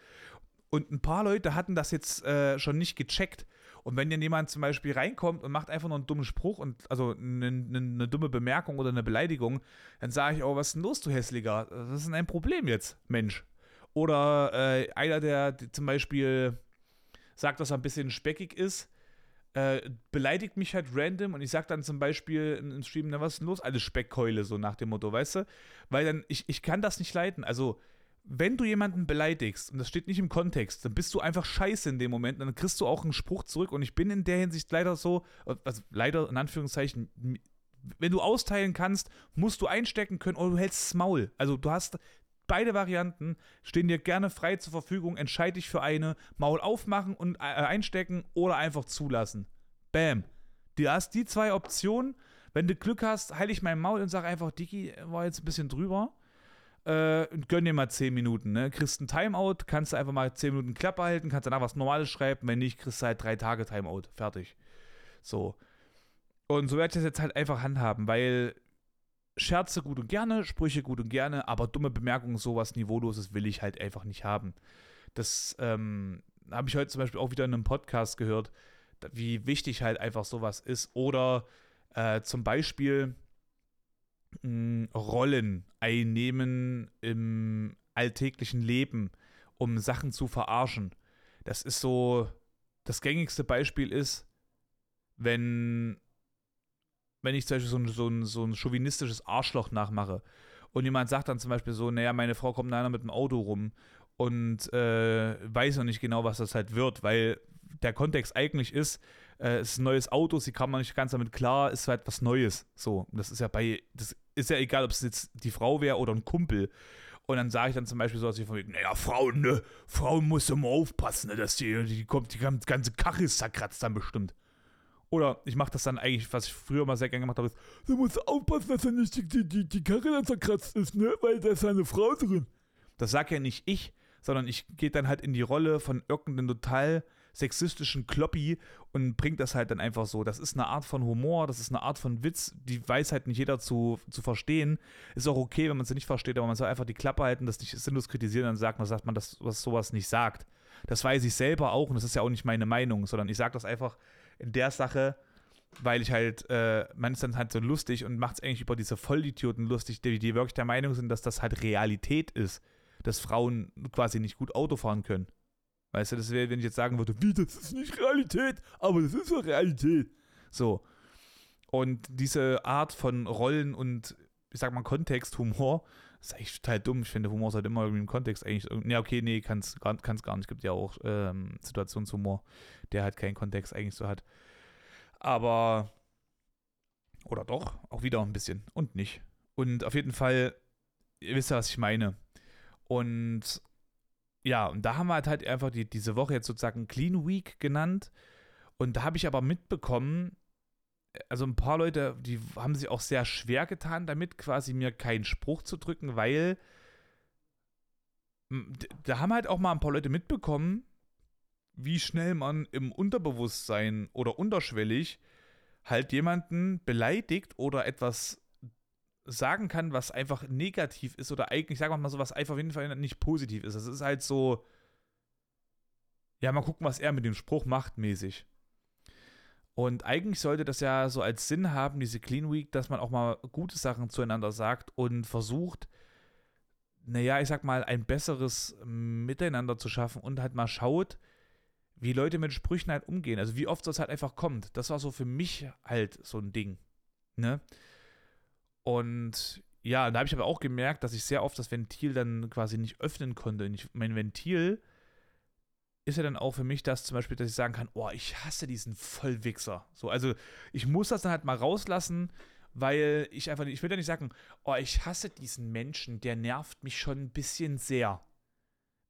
Und ein paar Leute hatten das jetzt äh, schon nicht gecheckt. Und wenn dann jemand zum Beispiel reinkommt und macht einfach nur einen dummen Spruch und also eine, eine, eine dumme Bemerkung oder eine Beleidigung, dann sage ich, oh, was ist denn los, du Hässlicher? Was ist ein Problem jetzt, Mensch? Oder äh, einer, der zum Beispiel sagt, dass er ein bisschen speckig ist, äh, beleidigt mich halt random und ich sage dann zum Beispiel im Stream, na was ist denn los, alle Speckkeule, so nach dem Motto, weißt du? Weil dann, ich, ich kann das nicht leiten. Also, wenn du jemanden beleidigst, und das steht nicht im Kontext, dann bist du einfach scheiße in dem Moment, dann kriegst du auch einen Spruch zurück. Und ich bin in der Hinsicht leider so, also leider in Anführungszeichen, wenn du austeilen kannst, musst du einstecken können oder du hältst das Maul. Also du hast beide Varianten, stehen dir gerne frei zur Verfügung, entscheide dich für eine, Maul aufmachen und äh, einstecken oder einfach zulassen. Bam. Du hast die zwei Optionen. Wenn du Glück hast, heile ich mein Maul und sage einfach, Dicky war jetzt ein bisschen drüber äh, gönn dir mal 10 Minuten, ne? Kriegst ein Timeout, kannst du einfach mal 10 Minuten Klappe halten, kannst danach was Normales schreiben, wenn nicht, kriegst du halt 3 Tage Timeout. Fertig. So. Und so werde ich das jetzt halt einfach handhaben, weil Scherze gut und gerne, Sprüche gut und gerne, aber dumme Bemerkungen, sowas Niveauloses will ich halt einfach nicht haben. Das ähm, habe ich heute zum Beispiel auch wieder in einem Podcast gehört, wie wichtig halt einfach sowas ist. Oder äh, zum Beispiel, Rollen einnehmen im alltäglichen Leben, um Sachen zu verarschen. Das ist so, das gängigste Beispiel ist, wenn, wenn ich zum Beispiel so ein, so ein, so ein chauvinistisches Arschloch nachmache und jemand sagt dann zum Beispiel so, naja, meine Frau kommt leider mit dem Auto rum und äh, weiß noch nicht genau, was das halt wird, weil der Kontext eigentlich ist, äh, es ist ein neues Auto, sie kam nicht ganz damit klar, ist halt was Neues. So, das ist ja bei, das ist ja egal, ob es jetzt die Frau wäre oder ein Kumpel. Und dann sage ich dann zum Beispiel so, dass ich von naja, Frauen, ne, Frauen muss immer aufpassen, ne, dass die, die kommt, die ganze Kachel zerkratzt dann bestimmt. Oder ich mache das dann eigentlich, was ich früher mal sehr gerne gemacht habe, ist, du musst aufpassen, dass er nicht die, die, die Karre dann zerkratzt ist, ne, weil da ist eine Frau drin. Das sag ja nicht ich, sondern ich gehe dann halt in die Rolle von irgendeinem total sexistischen Kloppi und bringt das halt dann einfach so. Das ist eine Art von Humor, das ist eine Art von Witz, die weiß halt nicht jeder zu, zu verstehen. Ist auch okay, wenn man sie nicht versteht, aber man soll einfach die Klappe halten, das nicht sinnlos kritisieren, dann sagt man, sagt man, dass was sowas nicht sagt. Das weiß ich selber auch und das ist ja auch nicht meine Meinung, sondern ich sage das einfach in der Sache, weil ich halt, äh, man ist dann halt so lustig und macht es eigentlich über diese Vollidioten lustig, die, die wirklich der Meinung sind, dass das halt Realität ist, dass Frauen quasi nicht gut Auto fahren können. Weißt du, das wäre, wenn ich jetzt sagen würde, wie, das ist nicht Realität, aber das ist doch Realität. So. Und diese Art von Rollen und, ich sag mal, Kontexthumor, ist eigentlich total dumm. Ich finde, Humor sollte immer irgendwie im Kontext eigentlich. Ja, okay, nee, kann gar, gar nicht. Es gibt ja auch ähm, Situationshumor, der halt keinen Kontext eigentlich so hat. Aber. Oder doch, auch wieder ein bisschen. Und nicht. Und auf jeden Fall, ihr wisst ja, was ich meine. Und ja, und da haben wir halt, halt einfach die, diese Woche jetzt sozusagen Clean Week genannt. Und da habe ich aber mitbekommen, also ein paar Leute, die haben sich auch sehr schwer getan damit, quasi mir keinen Spruch zu drücken, weil da haben halt auch mal ein paar Leute mitbekommen, wie schnell man im Unterbewusstsein oder unterschwellig halt jemanden beleidigt oder etwas sagen kann, was einfach negativ ist oder eigentlich, sagen wir mal so, was einfach auf jeden Fall nicht positiv ist. Das ist halt so, ja, mal gucken, was er mit dem Spruch macht, mäßig. Und eigentlich sollte das ja so als Sinn haben, diese Clean Week, dass man auch mal gute Sachen zueinander sagt und versucht, naja, ich sag mal, ein besseres Miteinander zu schaffen und halt mal schaut, wie Leute mit Sprüchen halt umgehen. Also wie oft das halt einfach kommt. Das war so für mich halt so ein Ding. Ne? Und ja, da habe ich aber auch gemerkt, dass ich sehr oft das Ventil dann quasi nicht öffnen konnte. Und ich, mein Ventil ist ja dann auch für mich das zum Beispiel, dass ich sagen kann, oh, ich hasse diesen Vollwichser. So, also ich muss das dann halt mal rauslassen, weil ich einfach, ich will ja nicht sagen, oh, ich hasse diesen Menschen, der nervt mich schon ein bisschen sehr.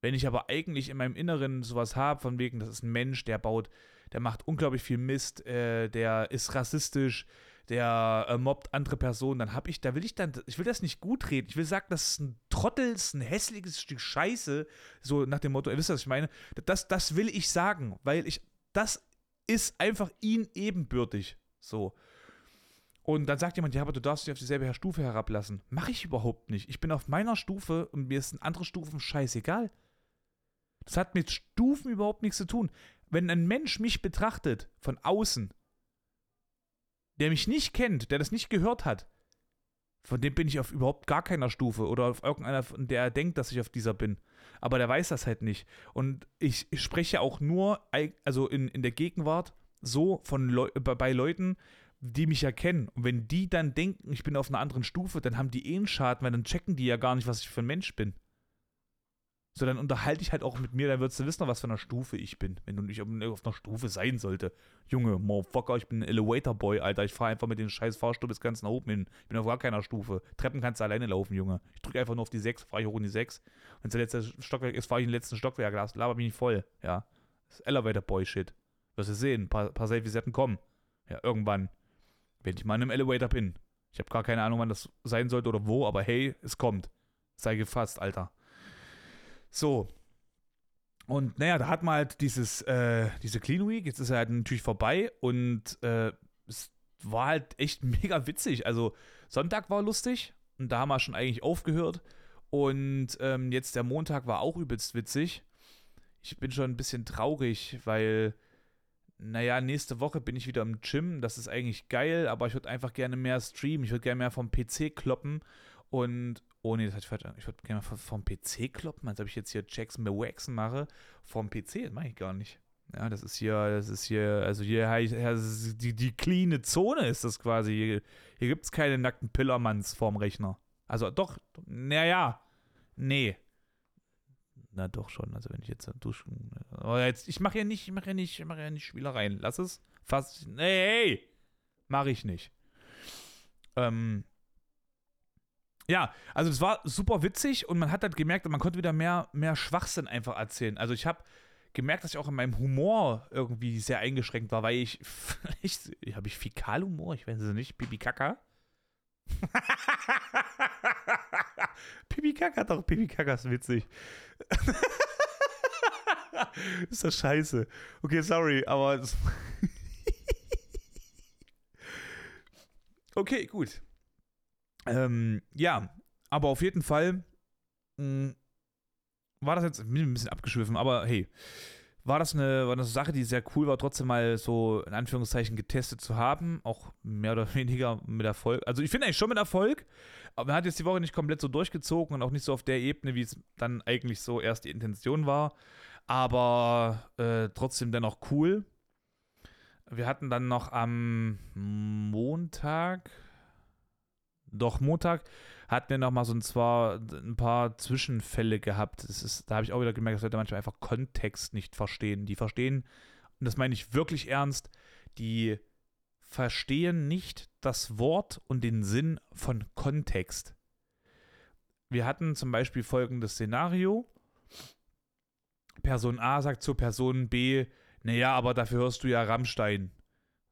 Wenn ich aber eigentlich in meinem Inneren sowas habe, von wegen, das ist ein Mensch, der baut, der macht unglaublich viel Mist, äh, der ist rassistisch, der äh, mobbt andere Personen, dann habe ich, da will ich dann, ich will das nicht gut reden. Ich will sagen, das ist ein Trottel, das ist ein hässliches Stück Scheiße, so nach dem Motto, ihr wisst, was ich meine. Das, das will ich sagen, weil ich, das ist einfach ihn ebenbürtig. So. Und dann sagt jemand, ja, aber du darfst dich auf dieselbe Stufe herablassen. Mache ich überhaupt nicht. Ich bin auf meiner Stufe und mir ist andere Stufen scheißegal. Das hat mit Stufen überhaupt nichts zu tun. Wenn ein Mensch mich betrachtet von außen, der mich nicht kennt, der das nicht gehört hat, von dem bin ich auf überhaupt gar keiner Stufe oder auf irgendeiner, von der er denkt, dass ich auf dieser bin. Aber der weiß das halt nicht. Und ich, ich spreche auch nur, also in, in der Gegenwart, so von Leu bei Leuten, die mich ja kennen. Und wenn die dann denken, ich bin auf einer anderen Stufe, dann haben die eh einen Schaden, weil dann checken die ja gar nicht, was ich für ein Mensch bin. So, dann unterhalte ich halt auch mit mir, dann würdest du wissen, was für eine Stufe ich bin, wenn du nicht auf einer Stufe sein sollte. Junge, Motherfucker, ich bin ein Elevator Boy, Alter. Ich fahre einfach mit den scheiß Fahrstuhl bis ganz nach oben hin. Ich bin auf gar keiner Stufe. Treppen kannst du alleine laufen, Junge. Ich drücke einfach nur auf die 6, fahre ich hoch in die 6. Wenn es der letzte Stockwerk ist, fahre ich in den letzten Stockwerk. Laber mich nicht voll, ja. Das ist Elevator Boy Shit. Wirst du sehen, ein paar, paar Selfies hätten kommen. Ja, irgendwann. Wenn ich mal in einem Elevator bin. Ich habe gar keine Ahnung, wann das sein sollte oder wo, aber hey, es kommt. Sei gefasst, Alter. So. Und naja, da hat man halt dieses, äh, diese Clean Week, jetzt ist er halt natürlich vorbei und äh, es war halt echt mega witzig. Also Sonntag war lustig und da haben wir schon eigentlich aufgehört. Und ähm, jetzt der Montag war auch übelst witzig. Ich bin schon ein bisschen traurig, weil, naja, nächste Woche bin ich wieder im Gym. Das ist eigentlich geil, aber ich würde einfach gerne mehr streamen. Ich würde gerne mehr vom PC kloppen. Und Oh nee, das hat ich würde gerne vom PC kloppen, als ob ich jetzt hier Jackson Waxen mache. Vom PC, das mache ich gar nicht. Ja, das ist hier, das ist hier, also hier, hier die, die cleane Zone ist das quasi. Hier, hier gibt es keine nackten Pillermanns vorm Rechner. Also doch, naja, nee. Na doch schon, also wenn ich jetzt duschen. Aber jetzt, ich mache ja nicht, ich mache ja nicht, ich mache ja nicht Spielereien. Lass es. Fast. Nee, hey, mache ich nicht. Ähm, ja, also es war super witzig und man hat halt gemerkt, man konnte wieder mehr, mehr Schwachsinn einfach erzählen. Also ich habe gemerkt, dass ich auch in meinem Humor irgendwie sehr eingeschränkt war, weil ich, ich habe ich Fäkalhumor, ich weiß es nicht, Pipi Kaka. Pipi Kaka, doch, Pipi Kaka ist witzig. ist das scheiße. Okay, sorry, aber. okay, gut. Ähm, ja, aber auf jeden Fall mh, hm, war das jetzt ein bisschen abgeschwiffen, aber hey, war das eine, war das eine Sache, die sehr cool war, trotzdem mal so in Anführungszeichen getestet zu haben. Auch mehr oder weniger mit Erfolg. Also ich finde eigentlich schon mit Erfolg, aber man hat jetzt die Woche nicht komplett so durchgezogen und auch nicht so auf der Ebene, wie es dann eigentlich so erst die Intention war. Aber äh, trotzdem dennoch cool. Wir hatten dann noch am Montag, doch Montag, hatten wir nochmal so ein, zwar ein paar Zwischenfälle gehabt. Das ist, da habe ich auch wieder gemerkt, dass Leute manchmal einfach Kontext nicht verstehen. Die verstehen, und das meine ich wirklich ernst, die verstehen nicht das Wort und den Sinn von Kontext. Wir hatten zum Beispiel folgendes Szenario. Person A sagt zu Person B, naja, aber dafür hörst du ja Rammstein.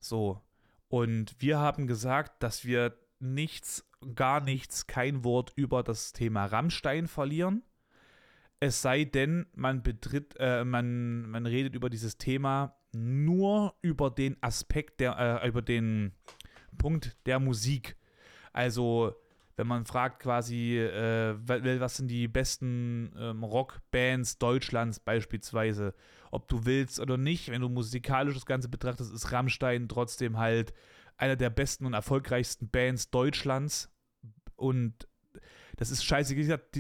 So. Und wir haben gesagt, dass wir nichts gar nichts, kein Wort über das Thema Rammstein verlieren. Es sei denn, man betritt, äh, man, man redet über dieses Thema nur über den Aspekt der, äh, über den Punkt der Musik. Also, wenn man fragt quasi, äh, was sind die besten ähm, Rockbands Deutschlands beispielsweise, ob du willst oder nicht, wenn du musikalisch das Ganze betrachtest, ist Rammstein trotzdem halt einer der besten und erfolgreichsten Bands Deutschlands. Und das ist scheiße,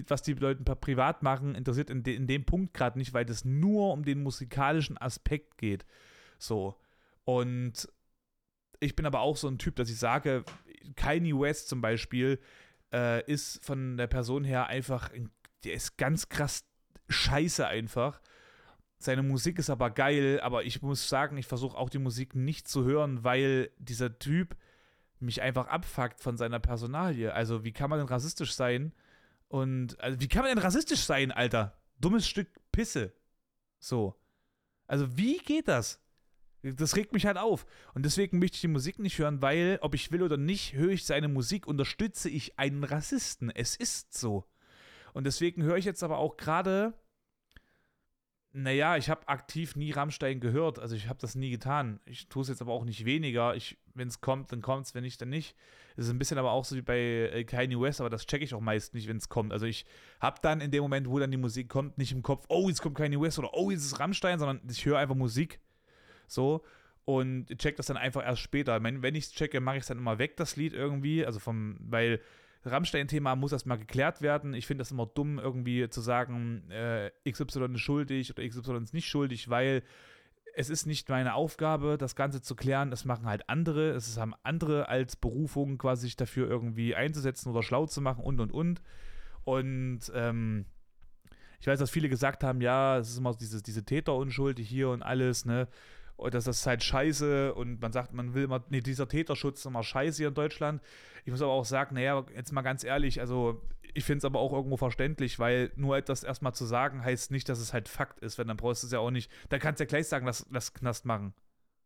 was die Leute privat machen, interessiert in, de, in dem Punkt gerade nicht, weil es nur um den musikalischen Aspekt geht. So. Und ich bin aber auch so ein Typ, dass ich sage, Kanye West zum Beispiel äh, ist von der Person her einfach, der ist ganz krass scheiße einfach. Seine Musik ist aber geil, aber ich muss sagen, ich versuche auch die Musik nicht zu hören, weil dieser Typ mich einfach abfuckt von seiner Personalie. Also, wie kann man denn rassistisch sein? Und, also, wie kann man denn rassistisch sein, Alter? Dummes Stück Pisse. So. Also, wie geht das? Das regt mich halt auf. Und deswegen möchte ich die Musik nicht hören, weil, ob ich will oder nicht, höre ich seine Musik, unterstütze ich einen Rassisten. Es ist so. Und deswegen höre ich jetzt aber auch gerade naja, ich habe aktiv nie Rammstein gehört. Also ich habe das nie getan. Ich tue es jetzt aber auch nicht weniger. Wenn es kommt, dann kommt es, wenn nicht, dann nicht. Es ist ein bisschen aber auch so wie bei äh, Kanye West, aber das checke ich auch meist nicht, wenn es kommt. Also ich habe dann in dem Moment, wo dann die Musik kommt, nicht im Kopf, oh, jetzt kommt Kanye West oder oh, jetzt ist Rammstein, sondern ich höre einfach Musik. So. Und check das dann einfach erst später. Wenn, wenn ich es checke, mache ich es dann immer weg, das Lied irgendwie. Also vom, weil Rammstein-Thema muss erstmal geklärt werden. Ich finde das immer dumm, irgendwie zu sagen, äh, XY ist schuldig oder XY ist nicht schuldig, weil es ist nicht meine Aufgabe, das Ganze zu klären. Das machen halt andere. Es haben andere als Berufung quasi sich dafür irgendwie einzusetzen oder schlau zu machen und und und. Und ähm, ich weiß, dass viele gesagt haben, ja, es ist immer diese, diese Täterunschuld hier und alles, ne? Und das ist halt scheiße und man sagt, man will immer, nee, dieser Täterschutz ist immer scheiße hier in Deutschland. Ich muss aber auch sagen, naja, jetzt mal ganz ehrlich, also ich finde es aber auch irgendwo verständlich, weil nur etwas erstmal zu sagen heißt nicht, dass es halt Fakt ist, wenn dann brauchst du es ja auch nicht, dann kannst du ja gleich sagen, lass, lass Knast machen.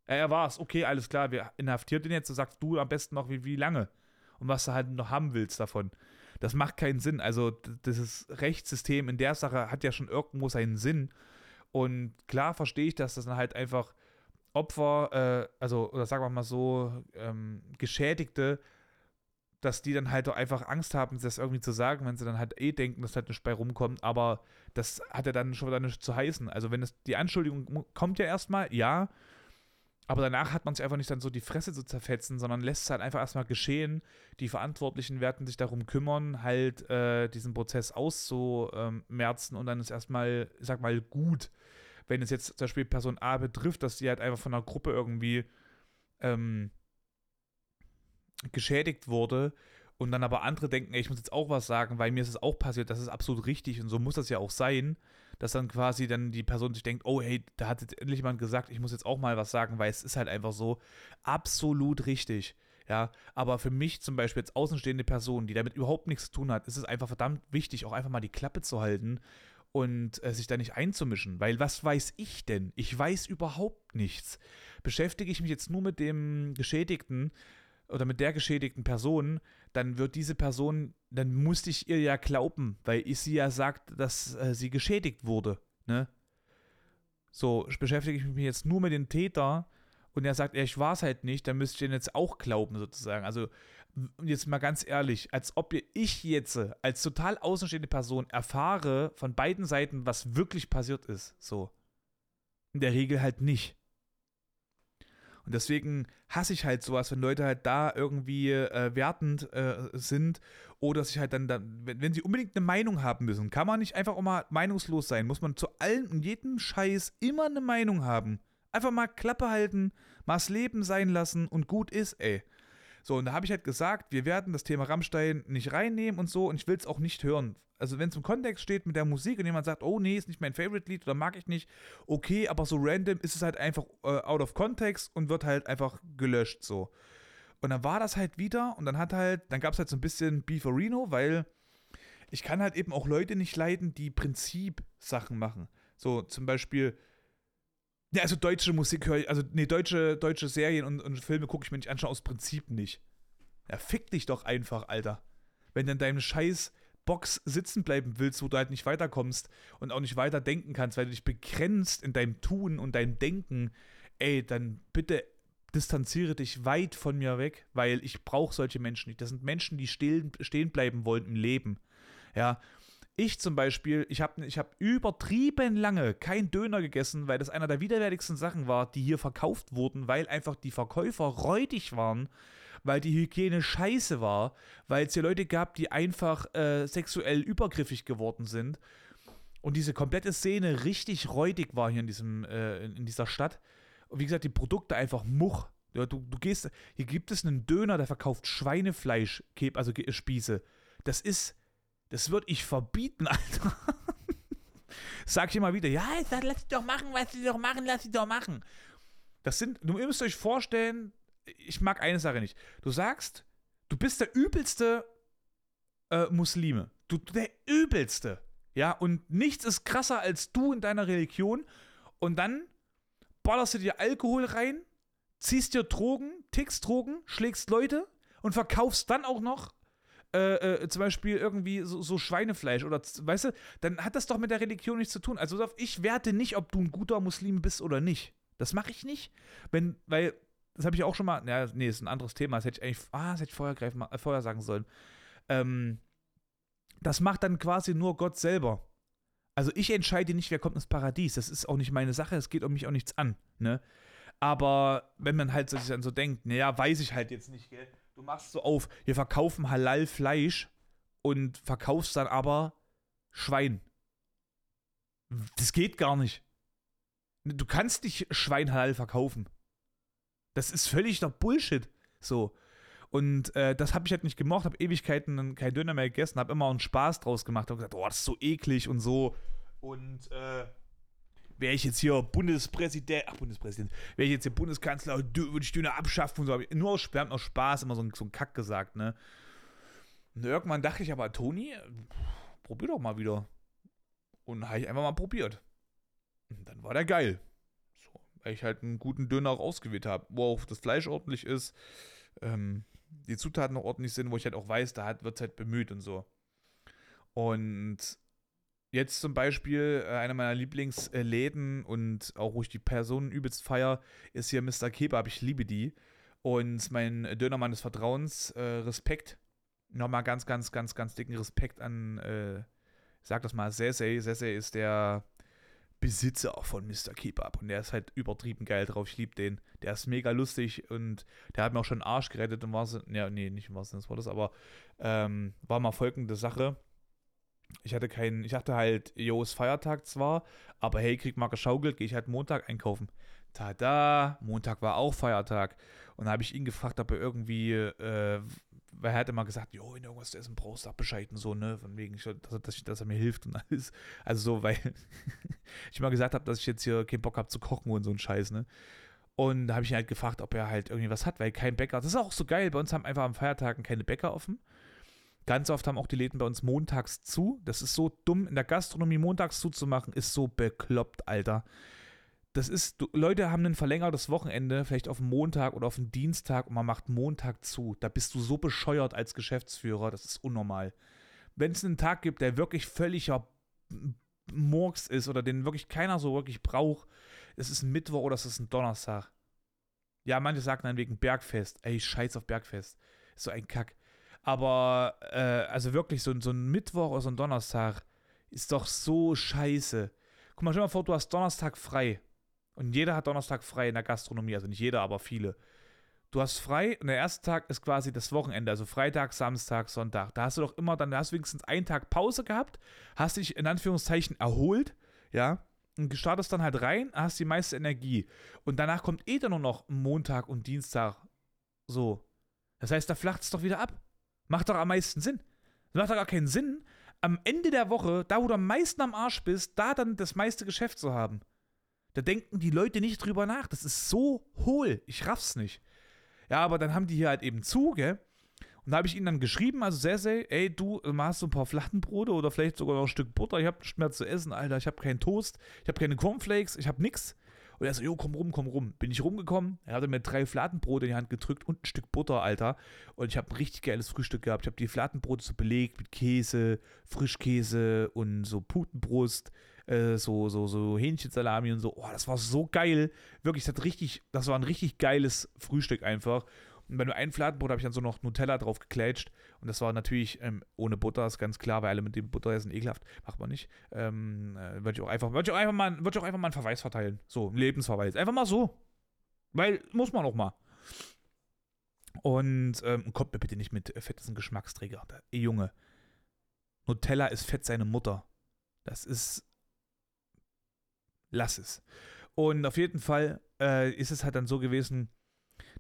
Ja, er war es, okay, alles klar, wir inhaftiert ihn jetzt, so sagst du am besten noch, wie, wie lange und was du halt noch haben willst davon. Das macht keinen Sinn. Also, dieses Rechtssystem in der Sache hat ja schon irgendwo seinen Sinn. Und klar verstehe ich, dass das dann halt einfach Opfer, äh, also, oder sagen wir mal so, ähm, Geschädigte, dass die dann halt einfach Angst haben, das irgendwie zu sagen, wenn sie dann halt eh denken, dass halt nicht bei rumkommt, aber das hat ja dann schon wieder nicht zu heißen. Also wenn es, die Anschuldigung kommt ja erstmal, ja, aber danach hat man sich einfach nicht dann so die Fresse zu zerfetzen, sondern lässt es halt einfach erstmal geschehen. Die Verantwortlichen werden sich darum kümmern, halt äh, diesen Prozess auszumerzen und dann ist erstmal, ich sag mal, gut wenn es jetzt zum Beispiel Person A betrifft, dass sie halt einfach von einer Gruppe irgendwie ähm, geschädigt wurde und dann aber andere denken, ey, ich muss jetzt auch was sagen, weil mir ist es auch passiert, das ist absolut richtig und so muss das ja auch sein, dass dann quasi dann die Person sich denkt, oh hey, da hat jetzt endlich jemand gesagt, ich muss jetzt auch mal was sagen, weil es ist halt einfach so absolut richtig. Ja, aber für mich zum Beispiel als außenstehende Person, die damit überhaupt nichts zu tun hat, ist es einfach verdammt wichtig, auch einfach mal die Klappe zu halten und äh, sich da nicht einzumischen, weil was weiß ich denn? Ich weiß überhaupt nichts. Beschäftige ich mich jetzt nur mit dem Geschädigten oder mit der geschädigten Person, dann wird diese Person, dann musste ich ihr ja glauben, weil ich sie ja sagt, dass äh, sie geschädigt wurde, ne? So, beschäftige ich mich jetzt nur mit dem Täter und er sagt, ja, ich war es halt nicht, dann müsste ich den jetzt auch glauben, sozusagen. Also jetzt mal ganz ehrlich, als ob ich jetzt als total außenstehende Person erfahre von beiden Seiten, was wirklich passiert ist. So. In der Regel halt nicht. Und deswegen hasse ich halt sowas, wenn Leute halt da irgendwie äh, wertend äh, sind oder sich halt dann, dann wenn, wenn, sie unbedingt eine Meinung haben müssen, kann man nicht einfach auch mal meinungslos sein. Muss man zu allen und jedem Scheiß immer eine Meinung haben. Einfach mal Klappe halten, mal das Leben sein lassen und gut ist, ey. So, und da habe ich halt gesagt, wir werden das Thema Rammstein nicht reinnehmen und so und ich will es auch nicht hören. Also, wenn es im Kontext steht mit der Musik und jemand sagt, oh nee, ist nicht mein Favorite-Lied oder mag ich nicht, okay, aber so random ist es halt einfach äh, out of context und wird halt einfach gelöscht so. Und dann war das halt wieder und dann hat halt, dann gab es halt so ein bisschen Beefarino, weil ich kann halt eben auch Leute nicht leiden, die Prinzip-Sachen machen. So zum Beispiel, ja, also deutsche Musik höre ich, also nee, deutsche, deutsche Serien und, und Filme gucke ich mir nicht an, schon aus Prinzip nicht. Ja, fick dich doch einfach, Alter. Wenn du in deinem scheiß Box sitzen bleiben willst, wo du halt nicht weiterkommst und auch nicht weiter denken kannst, weil du dich begrenzt in deinem Tun und deinem Denken, ey, dann bitte distanziere dich weit von mir weg, weil ich brauche solche Menschen nicht. Das sind Menschen, die stehen, stehen bleiben wollen im Leben. Ja, ich zum Beispiel, ich habe ich hab übertrieben lange kein Döner gegessen, weil das einer der widerwärtigsten Sachen war, die hier verkauft wurden, weil einfach die Verkäufer räudig waren, weil die Hygiene scheiße war, weil es hier Leute gab, die einfach äh, sexuell übergriffig geworden sind. Und diese komplette Szene richtig räudig war hier in, diesem, äh, in dieser Stadt. Und wie gesagt, die Produkte einfach Much. Ja, du, du gehst, hier gibt es einen Döner, der verkauft Schweinefleisch, also Spieße. Das ist das würde ich verbieten, Alter. Sag ich immer wieder, ja, sag, lass sie doch machen, was sie doch machen, lass sie doch machen. Das sind, du müsst euch vorstellen, ich mag eine Sache nicht. Du sagst, du bist der übelste äh, Muslime. Du, der übelste. Ja, und nichts ist krasser als du in deiner Religion. Und dann ballerst du dir Alkohol rein, ziehst dir Drogen, tickst Drogen, schlägst Leute und verkaufst dann auch noch äh, äh, zum Beispiel irgendwie so, so, Schweinefleisch oder, weißt du, dann hat das doch mit der Religion nichts zu tun. Also ich werte nicht, ob du ein guter Muslim bist oder nicht. Das mache ich nicht. Wenn, weil, das habe ich auch schon mal, ja, nee, ist ein anderes Thema. Das hätte ich eigentlich, ah, das hätte ich vorher, greifen, äh, vorher sagen sollen. Ähm, das macht dann quasi nur Gott selber. Also ich entscheide nicht, wer kommt ins Paradies. Das ist auch nicht meine Sache. Es geht um mich auch nichts an. Ne? Aber wenn man halt sich dann so denkt, naja, weiß ich halt jetzt nicht, gell? Du machst so auf, wir verkaufen Halal-Fleisch und verkaufst dann aber Schwein. Das geht gar nicht. Du kannst nicht Schwein halal verkaufen. Das ist völlig noch Bullshit. So. Und äh, das habe ich halt nicht gemocht, habe Ewigkeiten kein Döner mehr gegessen, habe immer einen Spaß draus gemacht, habe gesagt, oh, das ist so eklig und so. Und äh, wäre ich jetzt hier Bundespräsident, ach Bundespräsident, wäre ich jetzt hier Bundeskanzler, würde ich Döner abschaffen und so. Nur aus, wir haben aus Spaß immer so, so einen Kack gesagt, ne? Und irgendwann dachte ich aber, Toni, probier doch mal wieder. Und habe ich einfach mal probiert. Und dann war der geil. So, weil ich halt einen guten Döner auch ausgewählt habe, wo auch das Fleisch ordentlich ist, ähm, die Zutaten auch ordentlich sind, wo ich halt auch weiß, da wird es halt bemüht und so. Und jetzt zum Beispiel äh, einer meiner Lieblingsläden und auch wo ich die Personen übelst feier, ist hier Mr. Kebab. Ich liebe die. Und mein Dönermann des Vertrauens, äh, Respekt. Nochmal ganz, ganz, ganz, ganz dicken Respekt an, äh, sag das mal, Sese. Sese ist der Besitzer von Mr. Kebab. Und der ist halt übertrieben geil drauf. Ich liebe den. Der ist mega lustig und der hat mir auch schon Arsch gerettet und war ja, nee, nicht im wahrsten Sinne des Wortes, aber ähm, war mal folgende Sache ich hatte keinen, ich dachte halt, jo, ist Feiertag zwar, aber hey, krieg mal geschaukelt, gehe ich halt Montag einkaufen. Tada, Montag war auch Feiertag. Und da habe ich ihn gefragt, ob er irgendwie, äh, weil er hat immer gesagt, jo, wenn irgendwas zu essen brauchst, sag Bescheid und so, ne, von wegen, dass, dass, dass er mir hilft und alles. Also so, weil ich immer gesagt habe, dass ich jetzt hier keinen Bock habe zu kochen und so ein Scheiß, ne. Und da habe ich ihn halt gefragt, ob er halt irgendwie was hat, weil kein Bäcker, das ist auch so geil, bei uns haben einfach am Feiertagen keine Bäcker offen. Ganz oft haben auch die Läden bei uns montags zu. Das ist so dumm, in der Gastronomie montags zuzumachen, ist so bekloppt, Alter. Das ist, du, Leute haben ein verlängertes Wochenende, vielleicht auf den Montag oder auf den Dienstag und man macht Montag zu. Da bist du so bescheuert als Geschäftsführer, das ist unnormal. Wenn es einen Tag gibt, der wirklich völliger Murks ist oder den wirklich keiner so wirklich braucht, es ist ein Mittwoch oder es ist ein Donnerstag. Ja, manche sagen dann wegen Bergfest. Ey, scheiß auf Bergfest. Ist so ein Kack. Aber, äh, also wirklich, so, so ein Mittwoch oder so ein Donnerstag ist doch so scheiße. Guck mal, stell dir mal vor, du hast Donnerstag frei. Und jeder hat Donnerstag frei in der Gastronomie, also nicht jeder, aber viele. Du hast frei und der erste Tag ist quasi das Wochenende, also Freitag, Samstag, Sonntag. Da hast du doch immer, dann hast du wenigstens einen Tag Pause gehabt, hast dich in Anführungszeichen erholt, ja, und startest dann halt rein, hast die meiste Energie. Und danach kommt eh dann nur noch Montag und Dienstag so. Das heißt, da flacht es doch wieder ab. Macht doch am meisten Sinn. Das macht doch gar keinen Sinn, am Ende der Woche, da wo du am meisten am Arsch bist, da dann das meiste Geschäft zu haben. Da denken die Leute nicht drüber nach. Das ist so hohl. Ich raff's nicht. Ja, aber dann haben die hier halt eben zu, gell? Und da habe ich ihnen dann geschrieben, also sehr, sehr, ey, du machst so ein paar Flattenbrote oder vielleicht sogar noch ein Stück Butter. Ich habe nichts mehr zu essen, Alter. Ich habe keinen Toast, ich habe keine Cornflakes, ich habe nichts. Und er so, jo, komm rum, komm rum. Bin ich rumgekommen, er hatte mir drei Fladenbrote in die Hand gedrückt und ein Stück Butter, Alter. Und ich habe ein richtig geiles Frühstück gehabt. Ich habe die Fladenbrote so belegt mit Käse, Frischkäse und so Putenbrust, äh, so, so, so Hähnchensalami und so. Oh, das war so geil. Wirklich, das, hat richtig, das war ein richtig geiles Frühstück einfach. Und bei nur ein Fladenbrot habe ich dann so noch Nutella drauf geklätscht. Und das war natürlich ähm, ohne Butter, ist ganz klar, weil alle mit dem Butter essen ekelhaft. Macht man nicht. Ähm, äh, würde ich auch einfach, ich auch mal, ich auch einfach mal einen Verweis verteilen. So, einen Lebensverweis. Einfach mal so. Weil, muss man auch mal. Und ähm, kommt mir bitte nicht mit Fett ist ein Geschmacksträger. Ey, Junge. Nutella ist Fett seine Mutter. Das ist lass es. Und auf jeden Fall äh, ist es halt dann so gewesen,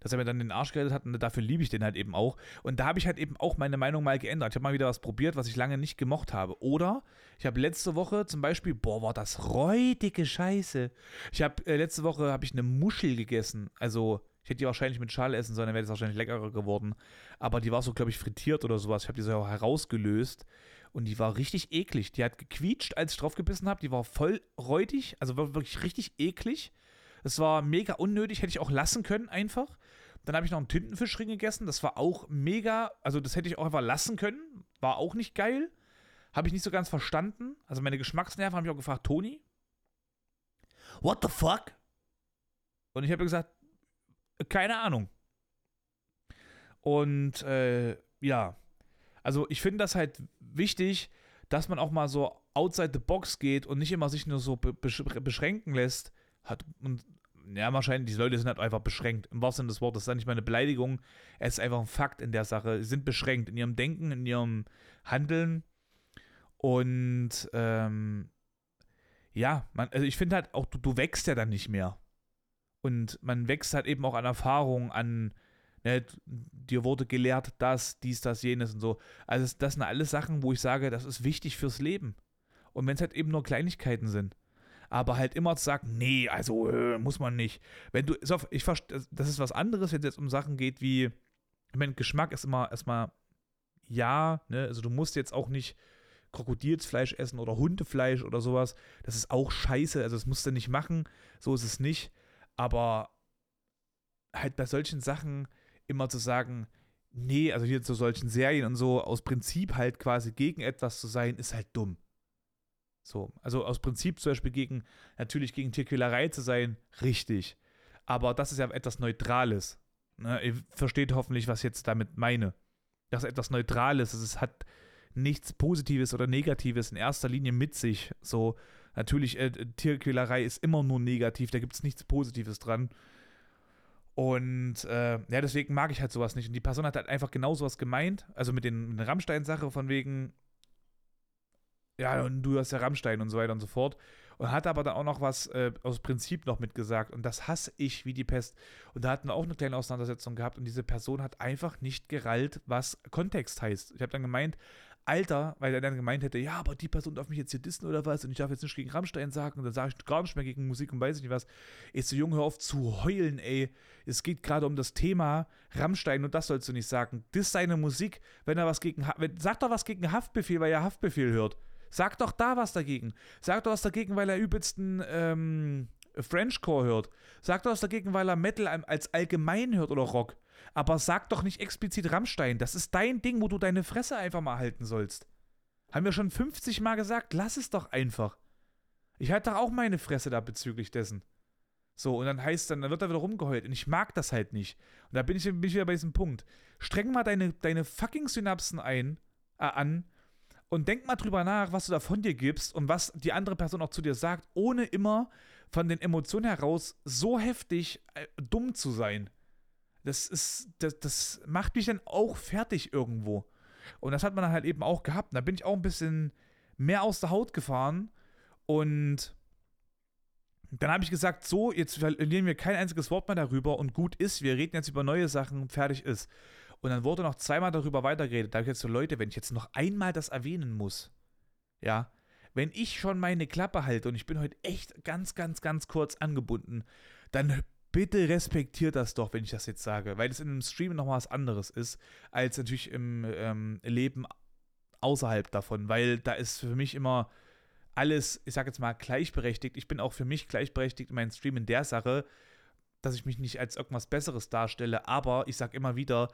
dass er mir dann den Arsch gerettet hat und dafür liebe ich den halt eben auch. Und da habe ich halt eben auch meine Meinung mal geändert. Ich habe mal wieder was probiert, was ich lange nicht gemocht habe. Oder ich habe letzte Woche zum Beispiel, boah, war das räudige Scheiße. Ich habe äh, letzte Woche habe ich eine Muschel gegessen. Also ich hätte die wahrscheinlich mit Schale essen sollen, dann wäre es wahrscheinlich leckerer geworden. Aber die war so, glaube ich, frittiert oder sowas. Ich habe die so herausgelöst und die war richtig eklig. Die hat gequietscht, als ich drauf gebissen habe. Die war voll räudig, also wirklich richtig eklig. Es war mega unnötig, hätte ich auch lassen können einfach. Dann habe ich noch einen Tintenfischring gegessen. Das war auch mega, also das hätte ich auch einfach lassen können. War auch nicht geil. Habe ich nicht so ganz verstanden. Also meine Geschmacksnerven haben mich auch gefragt, Toni, what the fuck? Und ich habe gesagt, keine Ahnung. Und äh, ja, also ich finde das halt wichtig, dass man auch mal so outside the box geht und nicht immer sich nur so beschränken lässt. Hat, und ja, wahrscheinlich, die Leute sind halt einfach beschränkt. Im wahrsten Sinne des Wortes. Das ist nicht mal eine Beleidigung. Es ist einfach ein Fakt in der Sache. Sie sind beschränkt in ihrem Denken, in ihrem Handeln. Und ähm, ja, man, also ich finde halt auch, du, du wächst ja dann nicht mehr. Und man wächst halt eben auch an Erfahrung, an ne, dir wurde gelehrt, das, dies, das, jenes und so. Also das sind alles Sachen, wo ich sage, das ist wichtig fürs Leben. Und wenn es halt eben nur Kleinigkeiten sind. Aber halt immer zu sagen, nee, also äh, muss man nicht. Wenn du, ich das ist was anderes, wenn es jetzt um Sachen geht wie, ich meine, Geschmack ist immer erstmal ja, ne, also du musst jetzt auch nicht Krokodilsfleisch essen oder Hundefleisch oder sowas. Das ist auch scheiße, also das musst du nicht machen, so ist es nicht. Aber halt bei solchen Sachen, immer zu sagen, nee, also hier zu solchen Serien und so, aus Prinzip halt quasi gegen etwas zu sein, ist halt dumm. So, also aus Prinzip zum Beispiel gegen, natürlich gegen Tierquälerei zu sein, richtig. Aber das ist ja etwas Neutrales. Ne? Ihr versteht hoffentlich, was ich jetzt damit meine. Das ist etwas Neutrales, es hat nichts Positives oder Negatives in erster Linie mit sich. So, natürlich, äh, Tierquälerei ist immer nur negativ, da gibt es nichts Positives dran. Und äh, ja, deswegen mag ich halt sowas nicht. Und die Person hat halt einfach genau sowas gemeint. Also mit, den, mit der Rammstein-Sache von wegen, ja, und du hast ja Rammstein und so weiter und so fort. Und hat aber dann auch noch was äh, aus Prinzip noch mitgesagt. Und das hasse ich wie die Pest. Und da hatten wir auch eine kleine Auseinandersetzung gehabt. Und diese Person hat einfach nicht gerallt, was Kontext heißt. Ich habe dann gemeint, Alter, weil er dann gemeint hätte, ja, aber die Person darf mich jetzt hier dissen oder was und ich darf jetzt nicht gegen Rammstein sagen und dann sage ich gar nicht mehr gegen Musik und weiß ich nicht was. Ich so, Junge, hör auf zu heulen, ey. Es geht gerade um das Thema Rammstein und das sollst du nicht sagen. Das ist seine Musik, wenn er was gegen, wenn, sag doch was gegen Haftbefehl, weil er Haftbefehl hört. Sag doch da was dagegen. Sag doch was dagegen, weil er übelsten ähm, Frenchcore hört. Sag doch was dagegen, weil er Metal als allgemein hört oder Rock. Aber sag doch nicht explizit Rammstein. Das ist dein Ding, wo du deine Fresse einfach mal halten sollst. Haben wir schon 50 Mal gesagt, lass es doch einfach. Ich halte doch auch meine Fresse da bezüglich dessen. So, und dann heißt dann, dann wird da wieder rumgeheult. Und ich mag das halt nicht. Und da bin ich, bin ich wieder bei diesem Punkt. Streng mal deine, deine fucking Synapsen ein, äh, an und denk mal drüber nach, was du da von dir gibst und was die andere Person auch zu dir sagt, ohne immer von den Emotionen heraus so heftig äh, dumm zu sein. Das ist, das, das macht mich dann auch fertig irgendwo. Und das hat man dann halt eben auch gehabt. da bin ich auch ein bisschen mehr aus der Haut gefahren. Und dann habe ich gesagt, so, jetzt verlieren wir kein einziges Wort mehr darüber und gut ist, wir reden jetzt über neue Sachen und fertig ist. Und dann wurde noch zweimal darüber weitergeredet. Da habe ich jetzt so, Leute, wenn ich jetzt noch einmal das erwähnen muss, ja, wenn ich schon meine Klappe halte und ich bin heute echt ganz, ganz, ganz kurz angebunden, dann bitte respektiert das doch, wenn ich das jetzt sage, weil es in einem Stream noch was anderes ist, als natürlich im ähm, Leben außerhalb davon, weil da ist für mich immer alles, ich sag jetzt mal, gleichberechtigt. Ich bin auch für mich gleichberechtigt in meinem Stream in der Sache, dass ich mich nicht als irgendwas Besseres darstelle, aber ich sag immer wieder,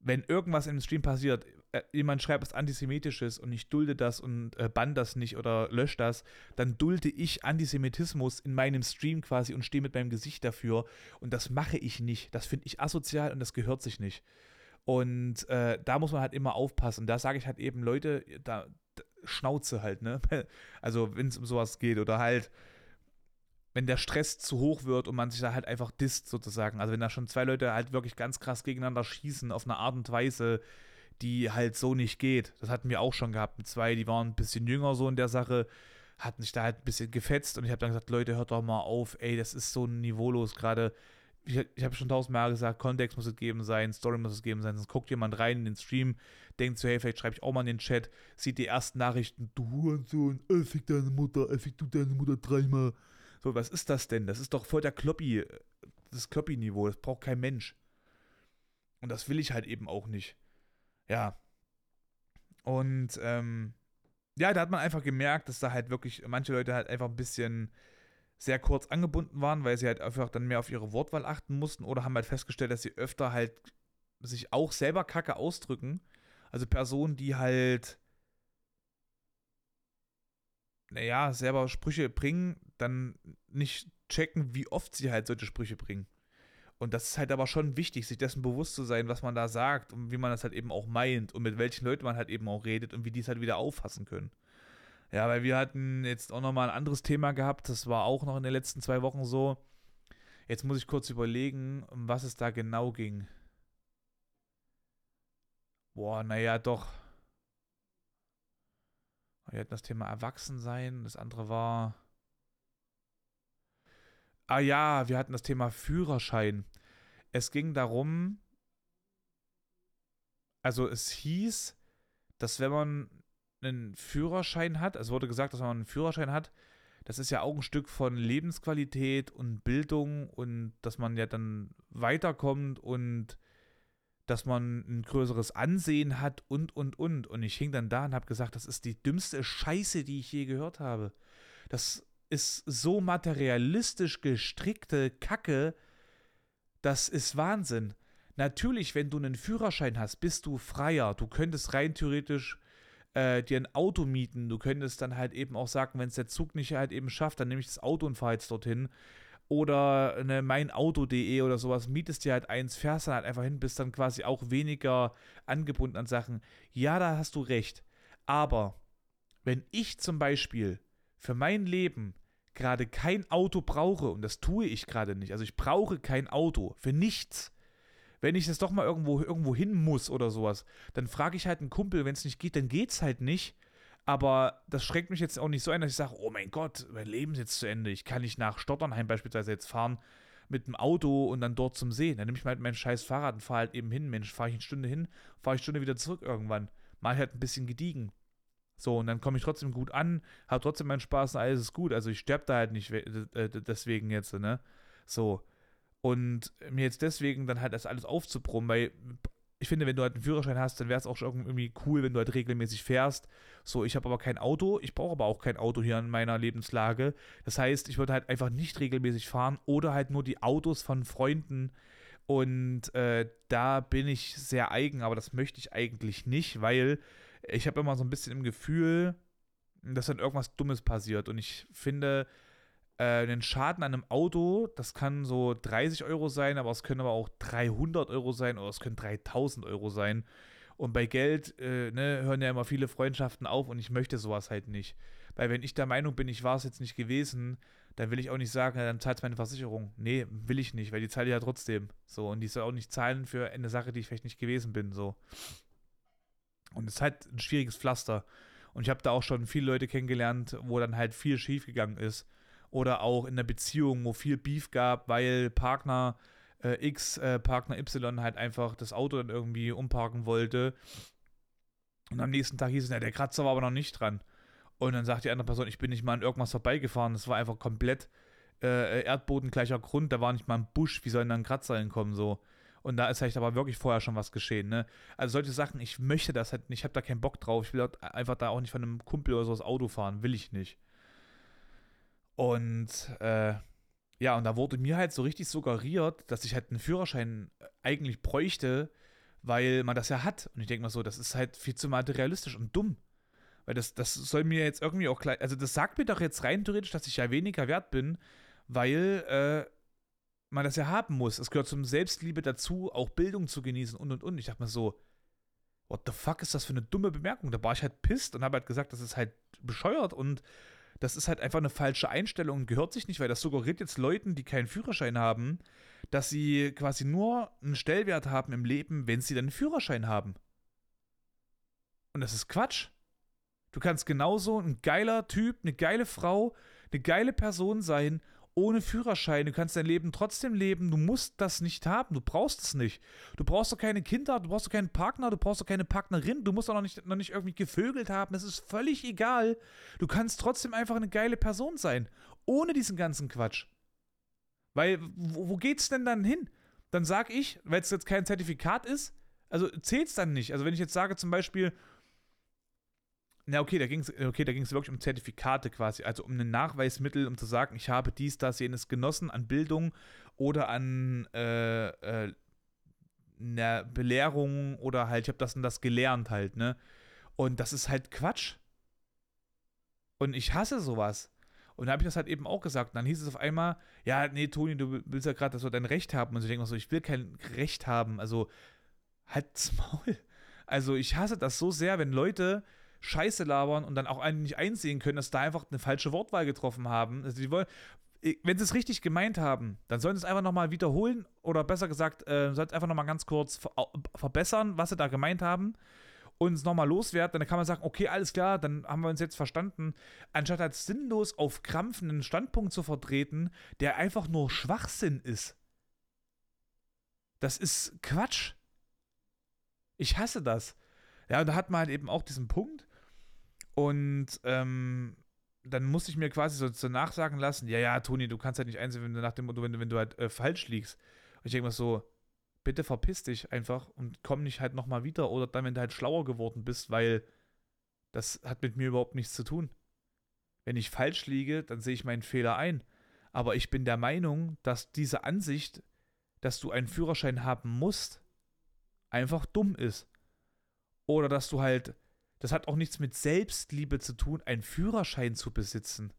wenn irgendwas im Stream passiert, äh, jemand schreibt was Antisemitisches und ich dulde das und äh, bann das nicht oder lösche das, dann dulde ich Antisemitismus in meinem Stream quasi und stehe mit meinem Gesicht dafür. Und das mache ich nicht. Das finde ich asozial und das gehört sich nicht. Und äh, da muss man halt immer aufpassen. Da sage ich halt eben, Leute, da, da Schnauze halt, ne? Also, wenn es um sowas geht oder halt, wenn der Stress zu hoch wird und man sich da halt einfach disst sozusagen. Also, wenn da schon zwei Leute halt wirklich ganz krass gegeneinander schießen auf eine Art und Weise, die halt so nicht geht. Das hatten wir auch schon gehabt mit zwei, die waren ein bisschen jünger so in der Sache, hatten sich da halt ein bisschen gefetzt und ich habe dann gesagt, Leute, hört doch mal auf, ey, das ist so niveaulos gerade. Ich, ich habe schon tausendmal gesagt, Kontext muss es geben sein, Story muss es geben sein, sonst guckt jemand rein in den Stream, denkt so, hey, vielleicht schreibe ich auch mal in den Chat, sieht die ersten Nachrichten, du Hurensohn, fick deine Mutter, fick du deine Mutter dreimal. So, was ist das denn? Das ist doch voll der Kloppi, das Kloppi-Niveau, das braucht kein Mensch. Und das will ich halt eben auch nicht. Ja. Und ähm, ja, da hat man einfach gemerkt, dass da halt wirklich manche Leute halt einfach ein bisschen sehr kurz angebunden waren, weil sie halt einfach dann mehr auf ihre Wortwahl achten mussten oder haben halt festgestellt, dass sie öfter halt sich auch selber kacke ausdrücken. Also Personen, die halt, naja, selber Sprüche bringen, dann nicht checken, wie oft sie halt solche Sprüche bringen. Und das ist halt aber schon wichtig, sich dessen bewusst zu sein, was man da sagt und wie man das halt eben auch meint und mit welchen Leuten man halt eben auch redet und wie die es halt wieder auffassen können. Ja, weil wir hatten jetzt auch nochmal ein anderes Thema gehabt, das war auch noch in den letzten zwei Wochen so. Jetzt muss ich kurz überlegen, um was es da genau ging. Boah, naja, doch. Wir hatten das Thema Erwachsensein, das andere war. Ah ja, wir hatten das Thema Führerschein. Es ging darum, also es hieß, dass wenn man einen Führerschein hat, es wurde gesagt, dass man einen Führerschein hat, das ist ja auch ein Stück von Lebensqualität und Bildung und dass man ja dann weiterkommt und dass man ein größeres Ansehen hat und, und, und. Und ich hing dann da und habe gesagt, das ist die dümmste Scheiße, die ich je gehört habe. Das ist so materialistisch gestrickte Kacke, das ist Wahnsinn. Natürlich, wenn du einen Führerschein hast, bist du freier. Du könntest rein theoretisch äh, dir ein Auto mieten. Du könntest dann halt eben auch sagen, wenn es der Zug nicht halt eben schafft, dann nehme ich das Auto und fahre jetzt dorthin. Oder eine meinauto.de oder sowas, mietest dir halt eins, fährst dann halt einfach hin, bist dann quasi auch weniger angebunden an Sachen. Ja, da hast du recht. Aber wenn ich zum Beispiel für mein Leben gerade kein Auto brauche, und das tue ich gerade nicht, also ich brauche kein Auto für nichts. Wenn ich das doch mal irgendwo, irgendwo hin muss oder sowas, dann frage ich halt einen Kumpel, wenn es nicht geht, dann geht's halt nicht. Aber das schränkt mich jetzt auch nicht so ein, dass ich sage, oh mein Gott, mein Leben ist jetzt zu Ende. Ich kann nicht nach Stotternheim beispielsweise jetzt fahren mit dem Auto und dann dort zum See. Dann nehme ich mal halt mein scheiß Fahrrad und fahre halt eben hin. Mensch, fahre ich eine Stunde hin, fahre ich eine Stunde wieder zurück irgendwann. Mal halt ein bisschen gediegen. So, und dann komme ich trotzdem gut an, habe trotzdem meinen Spaß und alles ist gut. Also ich sterbe da halt nicht deswegen jetzt, ne? So. Und mir jetzt deswegen dann halt das alles aufzubrummen, weil ich finde, wenn du halt einen Führerschein hast, dann wäre es auch schon irgendwie cool, wenn du halt regelmäßig fährst. So, ich habe aber kein Auto, ich brauche aber auch kein Auto hier in meiner Lebenslage. Das heißt, ich würde halt einfach nicht regelmäßig fahren oder halt nur die Autos von Freunden. Und äh, da bin ich sehr eigen, aber das möchte ich eigentlich nicht, weil ich habe immer so ein bisschen im Gefühl, dass dann irgendwas Dummes passiert. Und ich finde, äh, einen Schaden an einem Auto, das kann so 30 Euro sein, aber es können aber auch 300 Euro sein oder es können 3000 Euro sein. Und bei Geld äh, ne, hören ja immer viele Freundschaften auf und ich möchte sowas halt nicht. Weil wenn ich der Meinung bin, ich war es jetzt nicht gewesen, dann will ich auch nicht sagen, ja, dann zahlt meine Versicherung. Nee, will ich nicht, weil die zahlt ja trotzdem. So, und die soll auch nicht zahlen für eine Sache, die ich vielleicht nicht gewesen bin. So. Und es ist halt ein schwieriges Pflaster. Und ich habe da auch schon viele Leute kennengelernt, wo dann halt viel schiefgegangen ist. Oder auch in der Beziehung, wo viel Beef gab, weil Partner äh, X, äh, Partner Y halt einfach das Auto dann irgendwie umparken wollte. Und am nächsten Tag hieß es, ja, der Kratzer war aber noch nicht dran. Und dann sagt die andere Person, ich bin nicht mal an irgendwas vorbeigefahren. Das war einfach komplett äh, erdbodengleicher Grund. Da war nicht mal ein Busch. Wie soll denn da ein Kratzer hinkommen? So. Und da ist vielleicht aber wirklich vorher schon was geschehen. Ne? Also solche Sachen, ich möchte das halt nicht. Ich habe da keinen Bock drauf. Ich will einfach da auch nicht von einem Kumpel oder so das Auto fahren. Will ich nicht. Und äh, ja, und da wurde mir halt so richtig suggeriert, dass ich halt einen Führerschein eigentlich bräuchte, weil man das ja hat. Und ich denke mal so, das ist halt viel zu materialistisch und dumm. Weil das, das soll mir jetzt irgendwie auch gleich. Also, das sagt mir doch jetzt rein theoretisch, dass ich ja weniger wert bin, weil äh, man das ja haben muss. Es gehört zum Selbstliebe dazu, auch Bildung zu genießen und und und. Ich dachte mir so, what the fuck ist das für eine dumme Bemerkung? Da war ich halt pisst und habe halt gesagt, das ist halt bescheuert und das ist halt einfach eine falsche Einstellung und gehört sich nicht, weil das suggeriert jetzt Leuten, die keinen Führerschein haben, dass sie quasi nur einen Stellwert haben im Leben, wenn sie dann einen Führerschein haben. Und das ist Quatsch. Du kannst genauso ein geiler Typ, eine geile Frau, eine geile Person sein, ohne Führerschein. Du kannst dein Leben trotzdem leben. Du musst das nicht haben. Du brauchst es nicht. Du brauchst doch keine Kinder, du brauchst doch keinen Partner, du brauchst doch keine Partnerin. Du musst doch noch nicht, noch nicht irgendwie gevögelt haben. Das ist völlig egal. Du kannst trotzdem einfach eine geile Person sein. Ohne diesen ganzen Quatsch. Weil, wo, wo geht's denn dann hin? Dann sag ich, weil es jetzt kein Zertifikat ist, also zählt es dann nicht. Also wenn ich jetzt sage zum Beispiel, na, okay, da ging es okay, wirklich um Zertifikate quasi, also um ein Nachweismittel, um zu sagen, ich habe dies, das, jenes genossen an Bildung oder an äh, äh, einer Belehrung oder halt, ich habe das und das gelernt halt, ne? Und das ist halt Quatsch. Und ich hasse sowas. Und da habe ich das halt eben auch gesagt. Und dann hieß es auf einmal, ja, nee, Toni, du willst ja gerade, dass du dein Recht haben. Und ich denke mir so, ich will kein Recht haben. Also, halt's Maul. Also, ich hasse das so sehr, wenn Leute Scheiße labern und dann auch eigentlich nicht einsehen können, dass da einfach eine falsche Wortwahl getroffen haben. Also die wollen, wenn sie es richtig gemeint haben, dann sollen sie es einfach nochmal wiederholen oder besser gesagt, äh, sollen es einfach nochmal ganz kurz ver verbessern, was sie da gemeint haben und es nochmal loswerden. Dann kann man sagen, okay, alles klar, dann haben wir uns jetzt verstanden. Anstatt als sinnlos auf Krampf einen Standpunkt zu vertreten, der einfach nur Schwachsinn ist. Das ist Quatsch. Ich hasse das. Ja, und da hat man halt eben auch diesen Punkt, und ähm, dann musste ich mir quasi so, so, nachsagen lassen, ja, ja, Toni, du kannst halt nicht einsehen, wenn du nach dem Motto, wenn, wenn du halt äh, falsch liegst. Und ich denke mir so, bitte verpiss dich einfach und komm nicht halt nochmal wieder oder dann, wenn du halt schlauer geworden bist, weil das hat mit mir überhaupt nichts zu tun. Wenn ich falsch liege, dann sehe ich meinen Fehler ein. Aber ich bin der Meinung, dass diese Ansicht, dass du einen Führerschein haben musst, einfach dumm ist. Oder dass du halt das hat auch nichts mit Selbstliebe zu tun, einen Führerschein zu besitzen.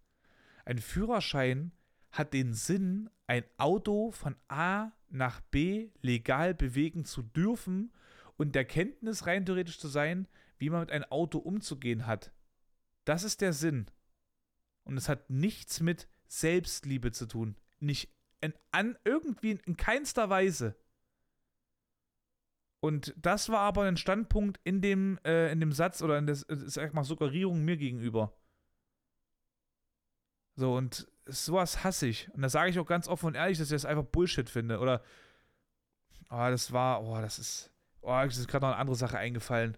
Ein Führerschein hat den Sinn, ein Auto von A nach B legal bewegen zu dürfen und der Kenntnis rein theoretisch zu sein, wie man mit einem Auto umzugehen hat. Das ist der Sinn. Und es hat nichts mit Selbstliebe zu tun. Nicht an, irgendwie in keinster Weise. Und das war aber ein Standpunkt in dem, äh, in dem Satz oder in der, sag mal, Suggerierung mir gegenüber. So, und sowas hasse ich. Und das sage ich auch ganz offen und ehrlich, dass ich das einfach Bullshit finde. Oder, oh, das war, oh, das ist, oh, es ist gerade noch eine andere Sache eingefallen.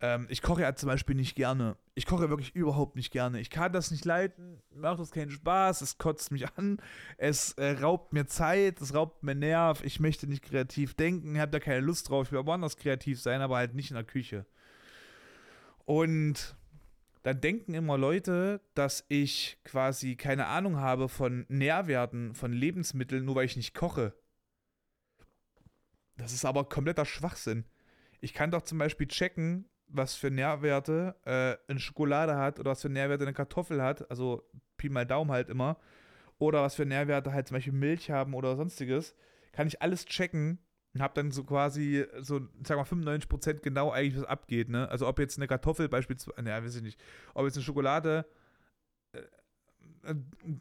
Ähm, ich koche ja zum Beispiel nicht gerne. Ich koche wirklich überhaupt nicht gerne. Ich kann das nicht leiten, macht das keinen Spaß, es kotzt mich an, es äh, raubt mir Zeit, es raubt mir Nerv, ich möchte nicht kreativ denken, ich habe da keine Lust drauf, ich will woanders kreativ sein, aber halt nicht in der Küche. Und dann denken immer Leute, dass ich quasi keine Ahnung habe von Nährwerten, von Lebensmitteln, nur weil ich nicht koche. Das ist aber kompletter Schwachsinn. Ich kann doch zum Beispiel checken, was für Nährwerte äh, eine Schokolade hat oder was für Nährwerte eine Kartoffel hat, also Pi mal Daumen halt immer, oder was für Nährwerte halt zum Beispiel Milch haben oder sonstiges, kann ich alles checken und habe dann so quasi so, sag mal, 95% genau eigentlich, was abgeht, ne? Also ob jetzt eine Kartoffel beispielsweise, ne, weiß ich nicht, ob jetzt eine Schokolade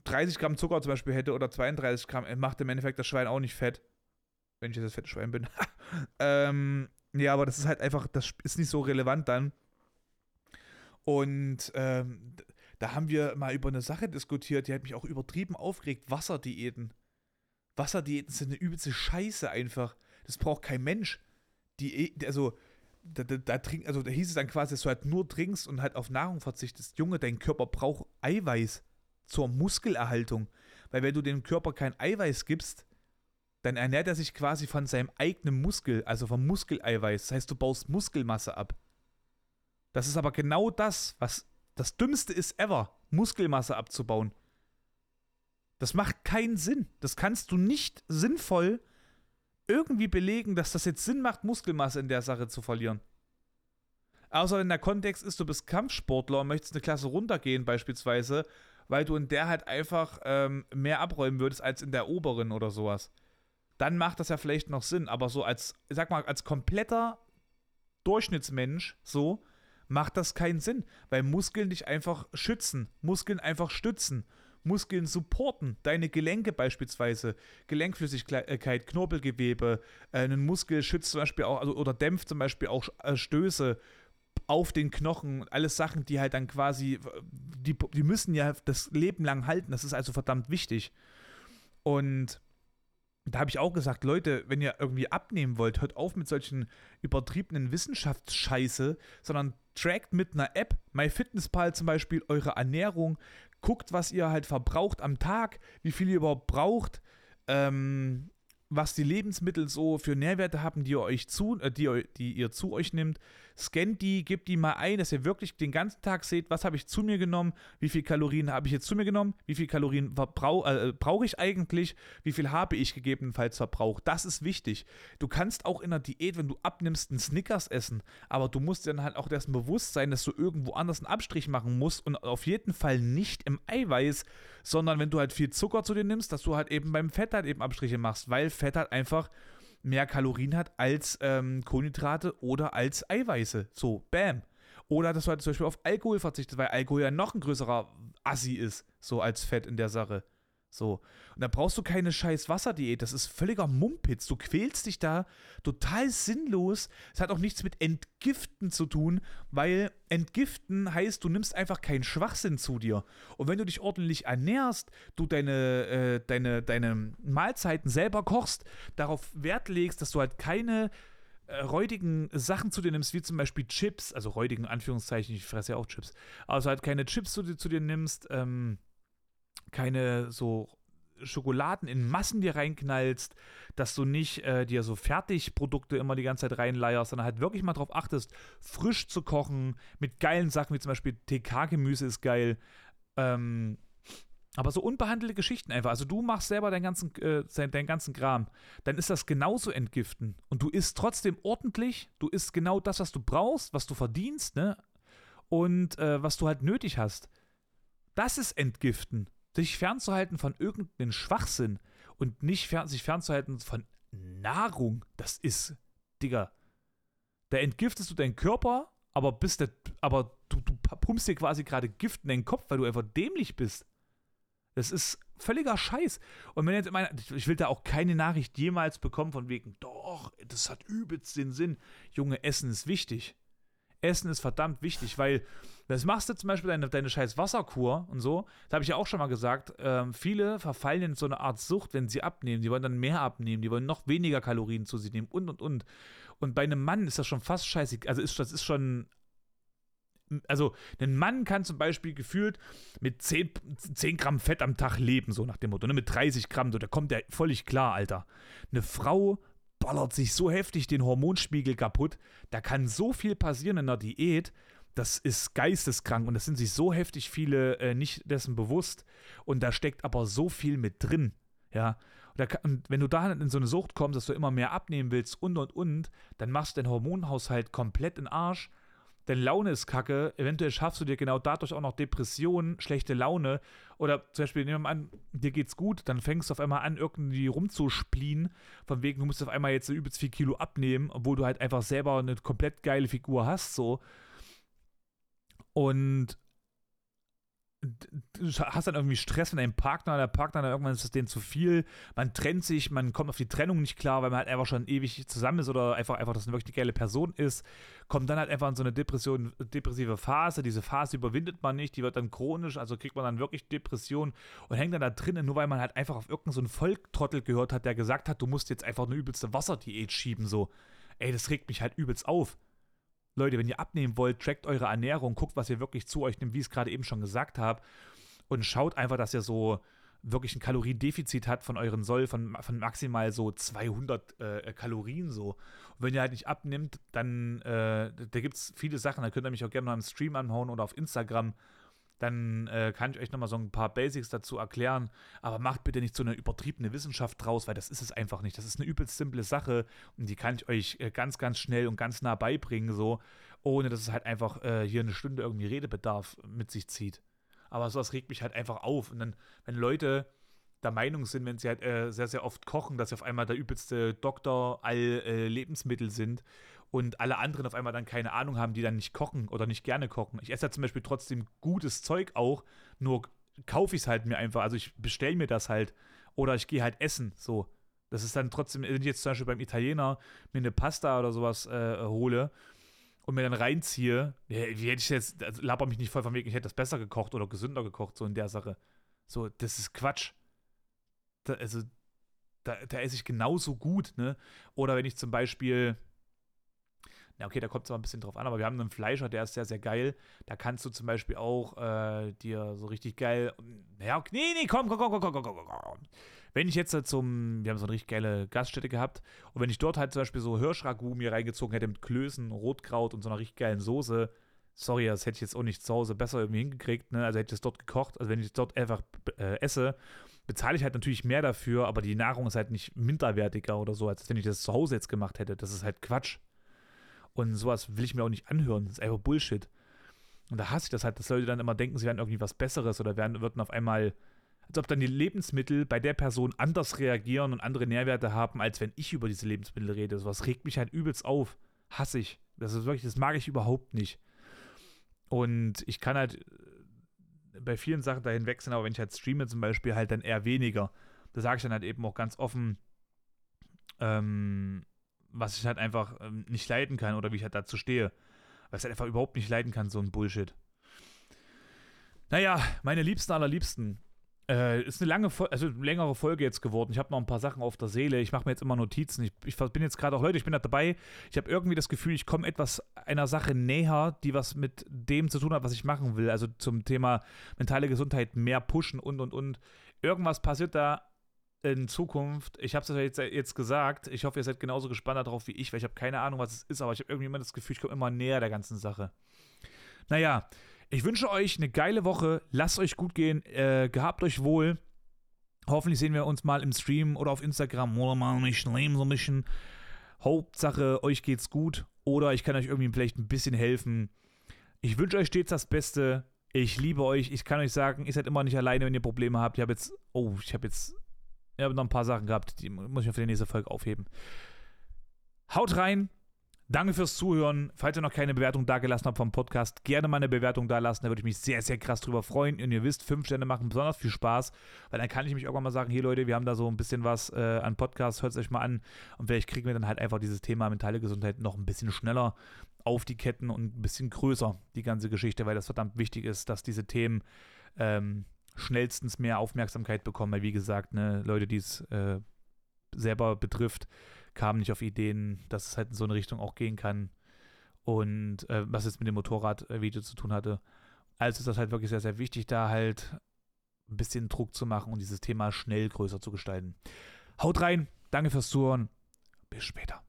30 äh, Gramm Zucker zum Beispiel hätte oder 32 Gramm, macht im Endeffekt das Schwein auch nicht fett. Wenn ich jetzt das fette Schwein bin. ähm, ja, aber das ist halt einfach, das ist nicht so relevant dann. Und ähm, da haben wir mal über eine Sache diskutiert, die hat mich auch übertrieben aufgeregt. Wasserdiäten. Wasserdiäten sind eine übelste Scheiße einfach. Das braucht kein Mensch. Die, also, da, da, da, trink, also da hieß es dann quasi, dass du halt nur trinkst und halt auf Nahrung verzichtest. Junge, dein Körper braucht Eiweiß zur Muskelerhaltung. Weil wenn du dem Körper kein Eiweiß gibst, dann ernährt er sich quasi von seinem eigenen Muskel, also vom Muskeleiweiß. Das heißt, du baust Muskelmasse ab. Das ist aber genau das, was das Dümmste ist ever, Muskelmasse abzubauen. Das macht keinen Sinn. Das kannst du nicht sinnvoll irgendwie belegen, dass das jetzt Sinn macht, Muskelmasse in der Sache zu verlieren. Außer wenn der Kontext ist, du bist Kampfsportler und möchtest eine Klasse runtergehen beispielsweise, weil du in der halt einfach ähm, mehr abräumen würdest als in der oberen oder sowas. Dann macht das ja vielleicht noch Sinn, aber so als, sag mal, als kompletter Durchschnittsmensch, so, macht das keinen Sinn, weil Muskeln dich einfach schützen, Muskeln einfach stützen. Muskeln supporten, deine Gelenke beispielsweise, Gelenkflüssigkeit, Knorpelgewebe, äh, ein Muskel schützt zum Beispiel auch, also, oder dämpft zum Beispiel auch äh, Stöße auf den Knochen, alles Sachen, die halt dann quasi, die, die müssen ja das Leben lang halten, das ist also verdammt wichtig. Und da habe ich auch gesagt, Leute, wenn ihr irgendwie abnehmen wollt, hört auf mit solchen übertriebenen Wissenschaftsscheiße, sondern trackt mit einer App, MyFitnessPal zum Beispiel, eure Ernährung, guckt, was ihr halt verbraucht am Tag, wie viel ihr überhaupt braucht, ähm, was die Lebensmittel so für Nährwerte haben, die ihr euch zu, äh, die, die ihr zu euch nimmt scannt die, gebt die mal ein, dass ihr wirklich den ganzen Tag seht, was habe ich zu mir genommen, wie viel Kalorien habe ich jetzt zu mir genommen, wie viel Kalorien brau äh, brauche ich eigentlich, wie viel habe ich gegebenenfalls verbraucht. Das ist wichtig. Du kannst auch in der Diät, wenn du abnimmst, einen Snickers essen, aber du musst dann halt auch dessen bewusst sein, dass du irgendwo anders einen Abstrich machen musst und auf jeden Fall nicht im Eiweiß, sondern wenn du halt viel Zucker zu dir nimmst, dass du halt eben beim Fett halt eben Abstriche machst, weil Fett halt einfach mehr Kalorien hat als ähm, Kohlenhydrate oder als Eiweiße. So, bam. Oder dass du halt zum Beispiel auf Alkohol verzichtest, weil Alkohol ja noch ein größerer Assi ist, so als Fett in der Sache. So. Und da brauchst du keine scheiß Wasserdiät. Das ist völliger Mumpitz. Du quälst dich da total sinnlos. Es hat auch nichts mit Entgiften zu tun, weil Entgiften heißt, du nimmst einfach keinen Schwachsinn zu dir. Und wenn du dich ordentlich ernährst, du deine, äh, deine, deine Mahlzeiten selber kochst, darauf Wert legst, dass du halt keine äh, räudigen Sachen zu dir nimmst, wie zum Beispiel Chips, also räudigen Anführungszeichen, ich fresse ja auch Chips, also halt keine Chips zu dir, zu dir nimmst, ähm, keine so Schokoladen in Massen dir reinknallst, dass du nicht äh, dir so Fertigprodukte immer die ganze Zeit reinleierst, sondern halt wirklich mal darauf achtest, frisch zu kochen, mit geilen Sachen, wie zum Beispiel TK-Gemüse ist geil. Ähm, aber so unbehandelte Geschichten einfach. Also du machst selber deinen ganzen, äh, deinen ganzen Kram. Dann ist das genauso entgiften. Und du isst trotzdem ordentlich. Du isst genau das, was du brauchst, was du verdienst, ne? Und äh, was du halt nötig hast. Das ist entgiften sich fernzuhalten von irgendeinem Schwachsinn und nicht fern, sich fernzuhalten von Nahrung, das ist, Digga, da entgiftest du deinen Körper, aber bist der, aber du, du pumpst dir quasi gerade Gift in den Kopf, weil du einfach dämlich bist. Das ist völliger Scheiß. Und wenn jetzt meine, ich will da auch keine Nachricht jemals bekommen von wegen, doch, das hat übelst den Sinn. Junge, Essen ist wichtig. Essen ist verdammt wichtig, weil das machst du zum Beispiel deine, deine scheiß Wasserkur und so. Das habe ich ja auch schon mal gesagt. Ähm, viele verfallen in so eine Art Sucht, wenn sie abnehmen. Die wollen dann mehr abnehmen, die wollen noch weniger Kalorien zu sich nehmen und und und. Und bei einem Mann ist das schon fast scheißig. Also ist, das ist schon also ein Mann kann zum Beispiel gefühlt mit 10, 10 Gramm Fett am Tag leben, so nach dem Motto, ne? mit 30 Gramm, so, da kommt der völlig klar, Alter. Eine Frau ballert sich so heftig den Hormonspiegel kaputt, da kann so viel passieren in der Diät, das ist geisteskrank und das sind sich so heftig viele äh, nicht dessen bewusst und da steckt aber so viel mit drin, ja. Und, da, und wenn du da in so eine Sucht kommst, dass du immer mehr abnehmen willst und und und, dann machst du deinen Hormonhaushalt komplett in Arsch deine Laune ist kacke, eventuell schaffst du dir genau dadurch auch noch Depressionen, schlechte Laune. Oder zum Beispiel, nehmen wir mal an, dir geht's gut, dann fängst du auf einmal an, irgendwie rumzuspielen, von wegen, du musst auf einmal jetzt so übelst viel Kilo abnehmen, obwohl du halt einfach selber eine komplett geile Figur hast, so. Und du hast dann irgendwie Stress mit deinem Partner, der Partner, dann irgendwann ist es denen zu viel, man trennt sich, man kommt auf die Trennung nicht klar, weil man halt einfach schon ewig zusammen ist oder einfach, einfach, dass man wirklich eine geile Person ist, kommt dann halt einfach in so eine Depression, depressive Phase, diese Phase überwindet man nicht, die wird dann chronisch, also kriegt man dann wirklich Depression und hängt dann da drinnen, nur weil man halt einfach auf irgendeinen so Volktrottel gehört hat, der gesagt hat, du musst jetzt einfach eine übelste Wasserdiät schieben, so. Ey, das regt mich halt übelst auf. Leute, wenn ihr abnehmen wollt, trackt eure Ernährung, guckt, was ihr wirklich zu euch nimmt, wie ich es gerade eben schon gesagt habe. Und schaut einfach, dass ihr so wirklich ein Kaloriendefizit habt von euren Soll von, von maximal so 200 äh, Kalorien so. Und wenn ihr halt nicht abnimmt, dann äh, da gibt es viele Sachen, da könnt ihr mich auch gerne mal im Stream anhauen oder auf Instagram dann äh, kann ich euch nochmal so ein paar Basics dazu erklären. Aber macht bitte nicht so eine übertriebene Wissenschaft draus, weil das ist es einfach nicht. Das ist eine übelst simple Sache und die kann ich euch äh, ganz, ganz schnell und ganz nah beibringen, so, ohne dass es halt einfach äh, hier eine Stunde irgendwie Redebedarf mit sich zieht. Aber sowas regt mich halt einfach auf. Und dann, wenn Leute der Meinung sind, wenn sie halt äh, sehr, sehr oft kochen, dass sie auf einmal der übelste Doktor all äh, Lebensmittel sind und alle anderen auf einmal dann keine Ahnung haben, die dann nicht kochen oder nicht gerne kochen. Ich esse ja zum Beispiel trotzdem gutes Zeug auch, nur kaufe ich es halt mir einfach. Also ich bestelle mir das halt oder ich gehe halt essen, so. Das ist dann trotzdem, wenn ich jetzt zum Beispiel beim Italiener mir eine Pasta oder sowas äh, hole und mir dann reinziehe, wie hätte ich jetzt, also laber mich nicht voll von wegen, ich hätte das besser gekocht oder gesünder gekocht, so in der Sache. So, das ist Quatsch. Da, also, da, da esse ich genauso gut, ne? Oder wenn ich zum Beispiel, na okay, da kommt es aber ein bisschen drauf an, aber wir haben einen Fleischer, der ist sehr, sehr geil. Da kannst du zum Beispiel auch äh, dir so richtig geil. Ja, nee, nee, komm, komm, komm, komm, komm, komm, komm. Wenn ich jetzt zum, wir haben so eine richtig geile Gaststätte gehabt, und wenn ich dort halt zum Beispiel so Hirschragout mir reingezogen hätte mit Klößen, Rotkraut und so einer richtig geilen Soße, sorry, das hätte ich jetzt auch nicht zu Hause besser irgendwie hingekriegt, ne? Also hätte ich das dort gekocht. Also wenn ich dort einfach äh, esse, bezahle ich halt natürlich mehr dafür, aber die Nahrung ist halt nicht minderwertiger oder so, als wenn ich das zu Hause jetzt gemacht hätte. Das ist halt Quatsch. Und sowas will ich mir auch nicht anhören. Das ist einfach Bullshit. Und da hasse ich das halt, dass Leute dann immer denken, sie werden irgendwie was Besseres oder werden, würden auf einmal, als ob dann die Lebensmittel bei der Person anders reagieren und andere Nährwerte haben, als wenn ich über diese Lebensmittel rede. Sowas regt mich halt übelst auf. Hasse ich. Das ist wirklich, das mag ich überhaupt nicht. Und ich kann halt äh, bei vielen Sachen dahin wechseln, aber wenn ich halt streame zum Beispiel, halt dann eher weniger. Da sage ich dann halt eben auch ganz offen, ähm, was ich halt einfach ähm, nicht leiden kann oder wie ich halt dazu stehe. Weil ich halt einfach überhaupt nicht leiden kann, so ein Bullshit. Naja, meine Liebsten aller Liebsten. Äh, ist eine lange, also längere Folge jetzt geworden. Ich habe noch ein paar Sachen auf der Seele. Ich mache mir jetzt immer Notizen. Ich, ich bin jetzt gerade auch, Leute, ich bin da dabei. Ich habe irgendwie das Gefühl, ich komme etwas einer Sache näher, die was mit dem zu tun hat, was ich machen will. Also zum Thema mentale Gesundheit mehr pushen und und und. Irgendwas passiert da in Zukunft, ich habe es jetzt, jetzt gesagt, ich hoffe, ihr seid genauso gespannt darauf wie ich, weil ich habe keine Ahnung, was es ist, aber ich habe irgendwie immer das Gefühl, ich komme immer näher der ganzen Sache. Naja, ich wünsche euch eine geile Woche, lasst euch gut gehen, äh, gehabt euch wohl. Hoffentlich sehen wir uns mal im Stream oder auf Instagram oder mal nicht Leben so ein bisschen. Hauptsache, euch geht's gut oder ich kann euch irgendwie vielleicht ein bisschen helfen. Ich wünsche euch stets das Beste. Ich liebe euch. Ich kann euch sagen, ihr seid immer nicht alleine, wenn ihr Probleme habt. Ich habe jetzt, oh, ich habe jetzt ich habe noch ein paar Sachen gehabt, die muss ich mir für die nächste Folge aufheben. Haut rein. Danke fürs Zuhören. Falls ihr noch keine Bewertung dagelassen habt vom Podcast, gerne mal eine Bewertung da lassen. Da würde ich mich sehr, sehr krass drüber freuen. Und ihr wisst, fünf Sterne machen besonders viel Spaß, weil dann kann ich mich irgendwann mal sagen: Hier, Leute, wir haben da so ein bisschen was äh, an Podcasts, hört es euch mal an. Und vielleicht kriegen wir dann halt einfach dieses Thema mentale Gesundheit noch ein bisschen schneller auf die Ketten und ein bisschen größer, die ganze Geschichte, weil das verdammt wichtig ist, dass diese Themen ähm, schnellstens mehr Aufmerksamkeit bekommen, weil wie gesagt, ne, Leute, die es äh, selber betrifft, kamen nicht auf Ideen, dass es halt in so eine Richtung auch gehen kann. Und äh, was jetzt mit dem Motorradvideo zu tun hatte. Also ist das halt wirklich sehr, sehr wichtig, da halt ein bisschen Druck zu machen und dieses Thema schnell größer zu gestalten. Haut rein, danke fürs Zuhören, bis später.